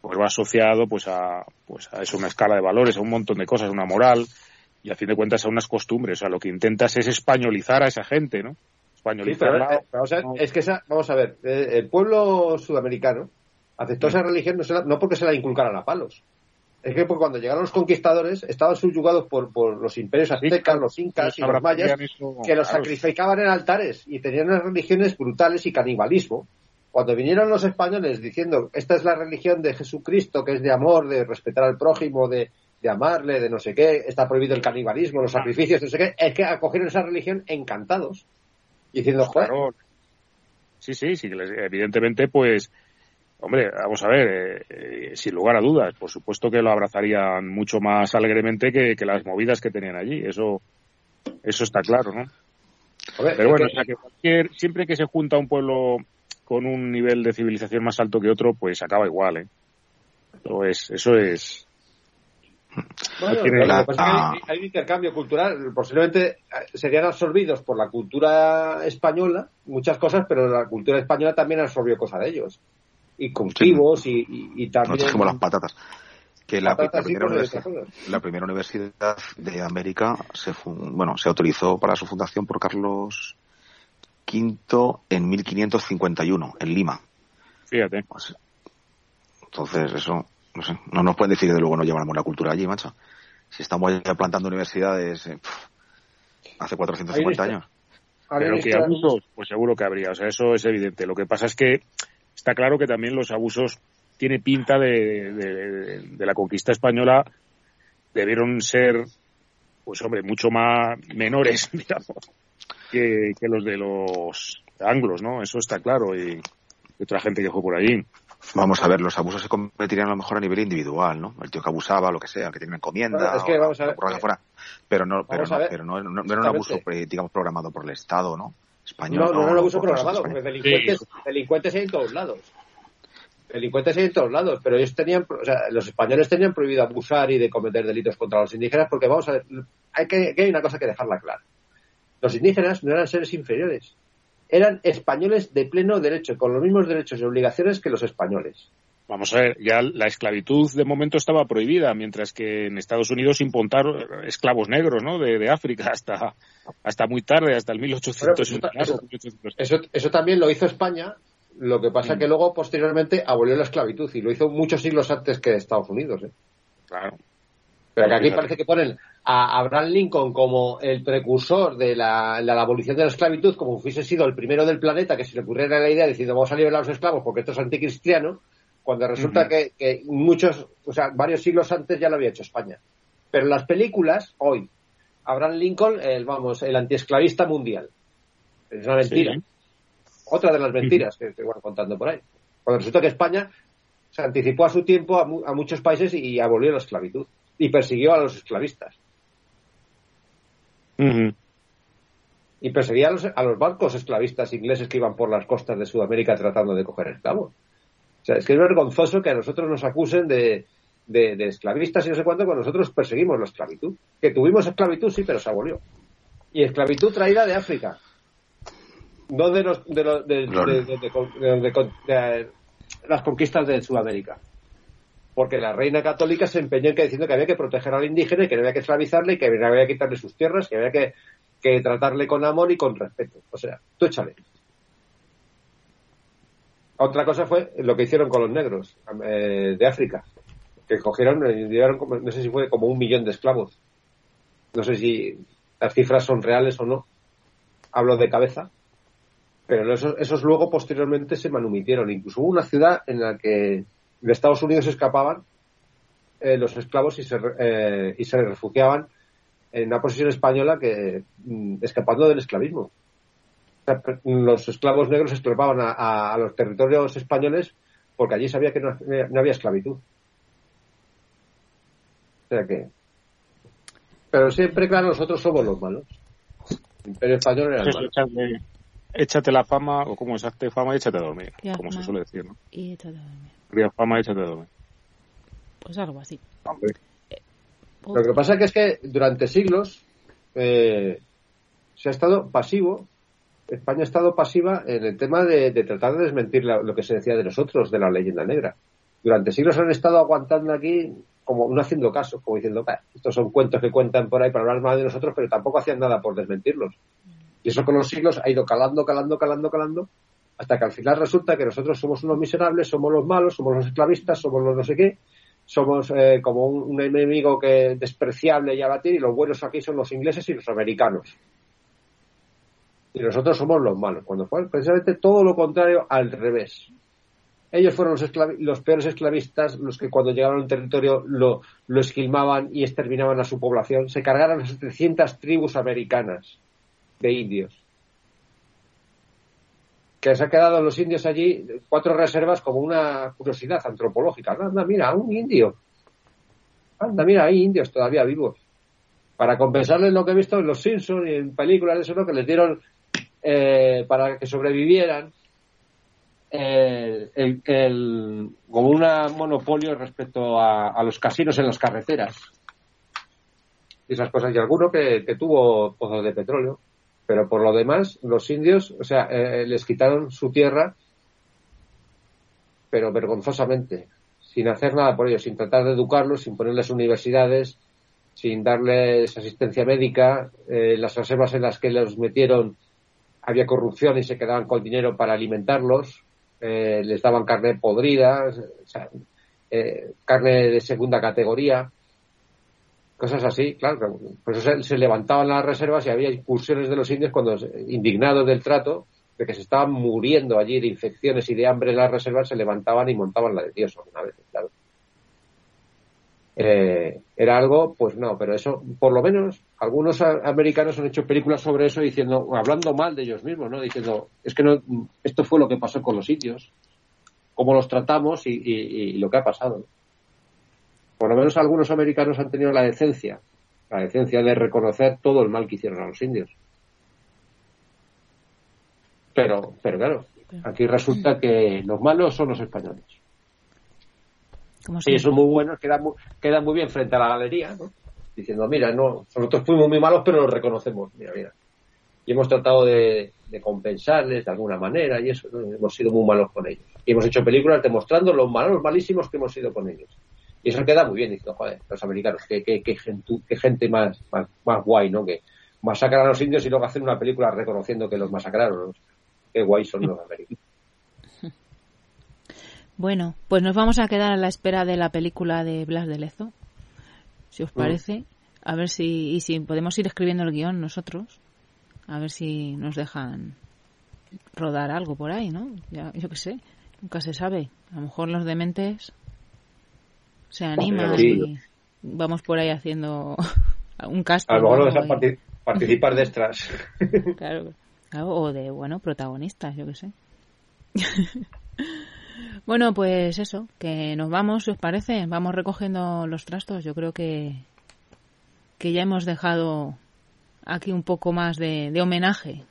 pues va asociado pues a, pues a eso, una escala de valores, a un montón de cosas, una moral, y a fin de cuentas a unas costumbres. O sea, lo que intentas es españolizar a esa gente, ¿no? Sí, Españolizarla. pero, eh, vamos a ver, es que esa, vamos a ver, eh, el pueblo sudamericano aceptó esa religión no, se la- no porque se la inculcaran a palos. Es que pues, cuando llegaron los conquistadores estaban subyugados por, por los imperios aztecas, los incas y los mayas, que los sacrificaban en altares y tenían unas religiones brutales y canibalismo. Cuando vinieron los españoles diciendo, esta es la religión de Jesucristo, que es de amor, de respetar al prójimo, de, de amarle, de no sé qué, está prohibido el canibalismo, los sacrificios, no sé qué, es que acogieron esa religión encantados. Diciendo, joder, Claro. Sí, sí, sí, evidentemente, pues, hombre, vamos a ver, eh, eh, sin lugar a dudas, por supuesto que lo abrazarían mucho más alegremente que, que las movidas que tenían allí, eso, eso está claro, ¿no? Pero bueno, que- o sea que cualquier, siempre que se junta un pueblo con un nivel de civilización más alto que otro, pues acaba igual, ¿eh? Eso es, eso es, Bueno, lo que la- pasa es que hay, hay un intercambio cultural. Posiblemente eh, serían absorbidos por la cultura española, muchas cosas, pero la cultura española también absorbió cosas de ellos. Y cultivos y, y, y Nos también. trajimos las patatas. Que la, Patatas la y primera universidad, esas cosas. la primera universidad de América se fun- bueno se autorizó para su fundación por Carlos V en 1551 en Lima. fíjate. Pues, entonces eso no sé no nos pueden decir que de luego no llevamos la cultura allí, macho. Si estamos ya plantando universidades eh, pf, hace 450 Ahí años. Habría Pero que abusos, pues seguro que habría, o sea, eso es evidente. Lo que pasa es que está claro que también los abusos tiene pinta de, de- de la conquista española debieron ser, pues hombre, mucho más menores, digamos, que, que los de los anglos, ¿no? Eso está claro y, y otra gente que fue por allí. Vamos a ver, los abusos se cometirían a lo mejor a nivel individual, ¿no? El tío que abusaba, lo que sea, el que tiene una encomienda, es que o vamos a la ver, porra que fuera. Pero no, pero no, pero no, no- no era un abuso, digamos, programado por el Estado, ¿no? Español. No, no abuso por las programado, porque delincuentes, delincuentes hay en todos lados. Delincuentes hay en todos lados, pero ellos tenían, o sea, los españoles tenían prohibido abusar y de cometer delitos contra los indígenas, porque vamos a ver, hay que, que hay una cosa que dejarla clara. Los indígenas no eran seres inferiores, eran españoles de pleno derecho, con los mismos derechos y obligaciones que los españoles. Vamos a ver, ya la esclavitud de momento estaba prohibida, mientras que en Estados Unidos importaron esclavos negros, ¿no? De, de África hasta, hasta muy tarde, hasta el 1800. Bueno, pues, eso- algo, 1800. Eso, eso también lo hizo España, lo que Mm. pasa que luego, posteriormente, abolió la esclavitud y lo hizo muchos siglos antes que Estados Unidos. ¿eh? Claro. Pero que aquí parece que ponen a Abraham Lincoln como el precursor de la, la abolición de la esclavitud, como hubiese sido el primero del planeta que se le ocurriera la idea diciendo vamos a liberar a los esclavos porque esto es anticristiano, cuando resulta que, que muchos, o sea, varios siglos antes ya lo había hecho España. Pero en las películas, hoy, Abraham Lincoln, el, vamos, el antiesclavista mundial. Es una mentira. Sí. Otra de las mentiras que voy contando por ahí. Cuando resulta que España se anticipó a su tiempo a, mu- a muchos países y abolió la esclavitud y persiguió a los esclavistas y perseguía a los, a los barcos esclavistas ingleses que iban por las costas de Sudamérica tratando de coger esclavos. O sea, es que es vergonzoso que a nosotros nos acusen de, de, de esclavistas y no sé cuánto cuando nosotros perseguimos la esclavitud. Que tuvimos esclavitud, sí, pero se abolió. Y esclavitud traída de África. No de los de, los- de- de- las conquistas de Sudamérica. Porque la reina católica se empeñó en que diciendo que había que proteger al indígena y que no había que esclavizarle y que había que quitarle sus tierras, que había que, que tratarle con amor y con respeto. O sea, tú échale. Otra cosa fue lo que hicieron con los negros eh, de África, que cogieron llevaron, como- no sé si fue como un millón de esclavos. No sé si las cifras son reales o no. Hablo de cabeza. Pero esos, esos luego posteriormente se manumitieron. Incluso hubo una ciudad en la que de Estados Unidos escapaban eh, los esclavos y se, eh, y se refugiaban en una posición española que mm, escapando del esclavismo. O los esclavos negros esclavaban a, a- a los territorios españoles porque allí sabía que no, no había esclavitud. sea que. Pero siempre, claro, nosotros somos los malos. El Imperio Español era el Eso, malo. échate, échate la fama, o como es, hazte fama y échate a dormir, Ya, como se suele decir, ¿no? Y échate a dormir. Cría fama y échate a dormir. Pues algo así. Hombre. Lo que pasa que es que durante siglos eh, se ha estado pasivo, España ha estado pasiva en el tema de, tratar de desmentir lo que se decía de nosotros, de la leyenda negra. Durante siglos han estado aguantando aquí como no haciendo caso, como diciendo, "Bah, estos son cuentos que cuentan por ahí para hablar mal de nosotros, pero tampoco hacían nada por desmentirlos. Y eso con los siglos ha ido calando, calando, calando, calando, hasta que al final resulta que nosotros somos unos miserables, somos los malos, somos los esclavistas, somos los no sé qué, somos eh, como un, un enemigo que despreciable y abatir, y los buenos aquí son los ingleses y los americanos. Y nosotros somos los malos, cuando fue precisamente todo lo contrario al revés. Ellos fueron los, los peores esclavistas, los que cuando llegaron al territorio lo, lo esquilmaban y exterminaban a su población. Se cargaron las 700 tribus americanas de indios. Que se han quedado los indios allí, cuatro reservas, como una curiosidad antropológica. Anda, mira, un indio. Anda, mira, hay indios todavía vivos. Para compensarles lo que he visto en Los Simpsons y en películas de eso, ¿no? que les dieron eh, para que sobrevivieran eh, como un monopolio respecto a, los casinos en las carreteras. Y esas cosas y alguno que, que tuvo pozos de petróleo. Pero por lo demás los indios o sea eh, les quitaron su tierra pero vergonzosamente sin hacer nada por ellos sin tratar de educarlos sin ponerles universidades sin darles asistencia médica eh, las reservas en las que los metieron había corrupción y se quedaban con dinero para alimentarlos, eh, les daban carne podrida, eh, carne de segunda categoría, cosas así, claro. Por eso se, levantaban las reservas y había incursiones de los indios cuando, indignados del trato, de que se estaban muriendo allí de infecciones y de hambre en las reservas, se levantaban y montaban la de Dios alguna vez. Eh, era algo, pues no, pero eso, por lo menos, algunos americanos han hecho películas sobre eso diciendo, hablando mal de ellos mismos, ¿no? Diciendo, es que no, esto fue lo que pasó con los indios, cómo los tratamos y, y- y lo que ha pasado. Por lo menos algunos americanos han tenido la decencia, la decencia de reconocer todo el mal que hicieron a los indios. Pero, pero claro, aquí resulta que los malos son los españoles. Sí, son muy buenos, quedan muy, quedan muy bien frente a la galería, ¿no? Diciendo, mira, no, nosotros fuimos muy malos, pero lo reconocemos, mira, mira. Y hemos tratado de, de compensarles de alguna manera y eso, ¿no? hemos sido muy malos con ellos. Y hemos hecho películas demostrando los malos, malísimos que hemos sido con ellos. Y eso queda muy bien, diciendo, joder, los americanos, qué, qué, qué, gentu- qué gente más, más, más guay, ¿no? Que masacran a los indios y luego hacen una película reconociendo que los masacraron. ¿no? Qué guay son los americanos. Bueno, pues nos vamos a quedar a la espera de la película de Blas de Lezo, si os Mm. parece. A ver si, y si podemos ir escribiendo el guion nosotros. A ver si nos dejan rodar algo por ahí, ¿no? Ya, yo qué sé, nunca se sabe. A lo mejor los dementes se animan Sí. y vamos por ahí haciendo un casting. A lo mejor o nos dejan participar de extras. Claro, claro, o de, bueno, protagonistas, yo qué sé. bueno, pues eso, que nos vamos, si os parece, vamos recogiendo los trastos. Yo creo que, que ya hemos dejado aquí un poco más de, de homenaje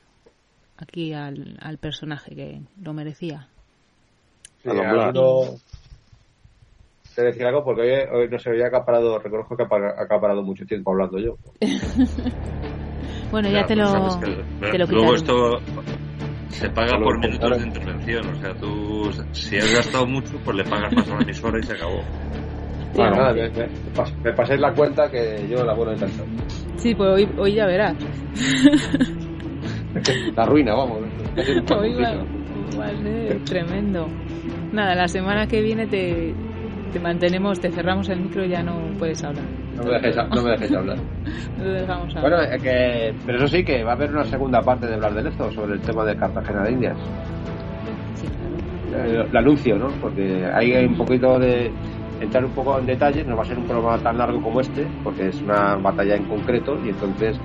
aquí al, al personaje que lo merecía. Sí, A lo Blas. alguno- Te decir algo porque hoy, hoy no se había acaparado, reconozco que ha acaparado mucho tiempo hablando yo. Bueno, ya, Ya, te pues lo, te lo Luego esto se paga por minutos de intervención. O sea, tú, si has gastado mucho, pues le pagas más a la emisora y se acabó. Bueno, nada, me, me, pas- me paséis la cuenta que yo la vuelvo a intentar. Sí, pues hoy, hoy ya verás. La ruina, vamos. Hoy va- vale, tremendo. Nada, la semana que viene te, te mantenemos, te cerramos el micro y ya no puedes hablar. No me dejéis, no me dejéis hablar. No te dejamos hablar. Bueno, que, pero eso sí, que va a haber una segunda parte de hablar de Lezo sobre el tema de Cartagena de Indias. Sí, claro. Eh, Lo anuncio, ¿no? Porque hay un poquito de entrar un poco en detalle, no va a ser un programa tan largo como este, porque es una batalla en concreto y entonces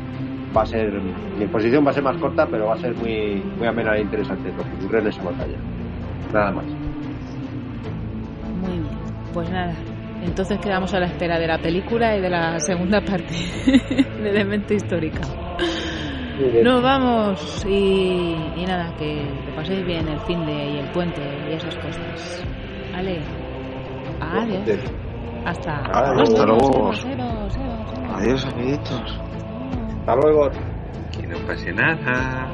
va a ser, mi exposición va a ser más corta, pero va a ser muy, muy amena e interesante lo que ocurre en esa batalla. Nada más. Muy bien. Pues nada, Entonces quedamos a la espera de la película y de la segunda parte de Demente Histórica. Nos vamos y, y nada, que, paséis bien el fin de y el puente y esas cosas. Vale. Adiós. Hasta, Adiós, hasta luego. Adiós, amiguitos. Hasta luego. Que no pase nada.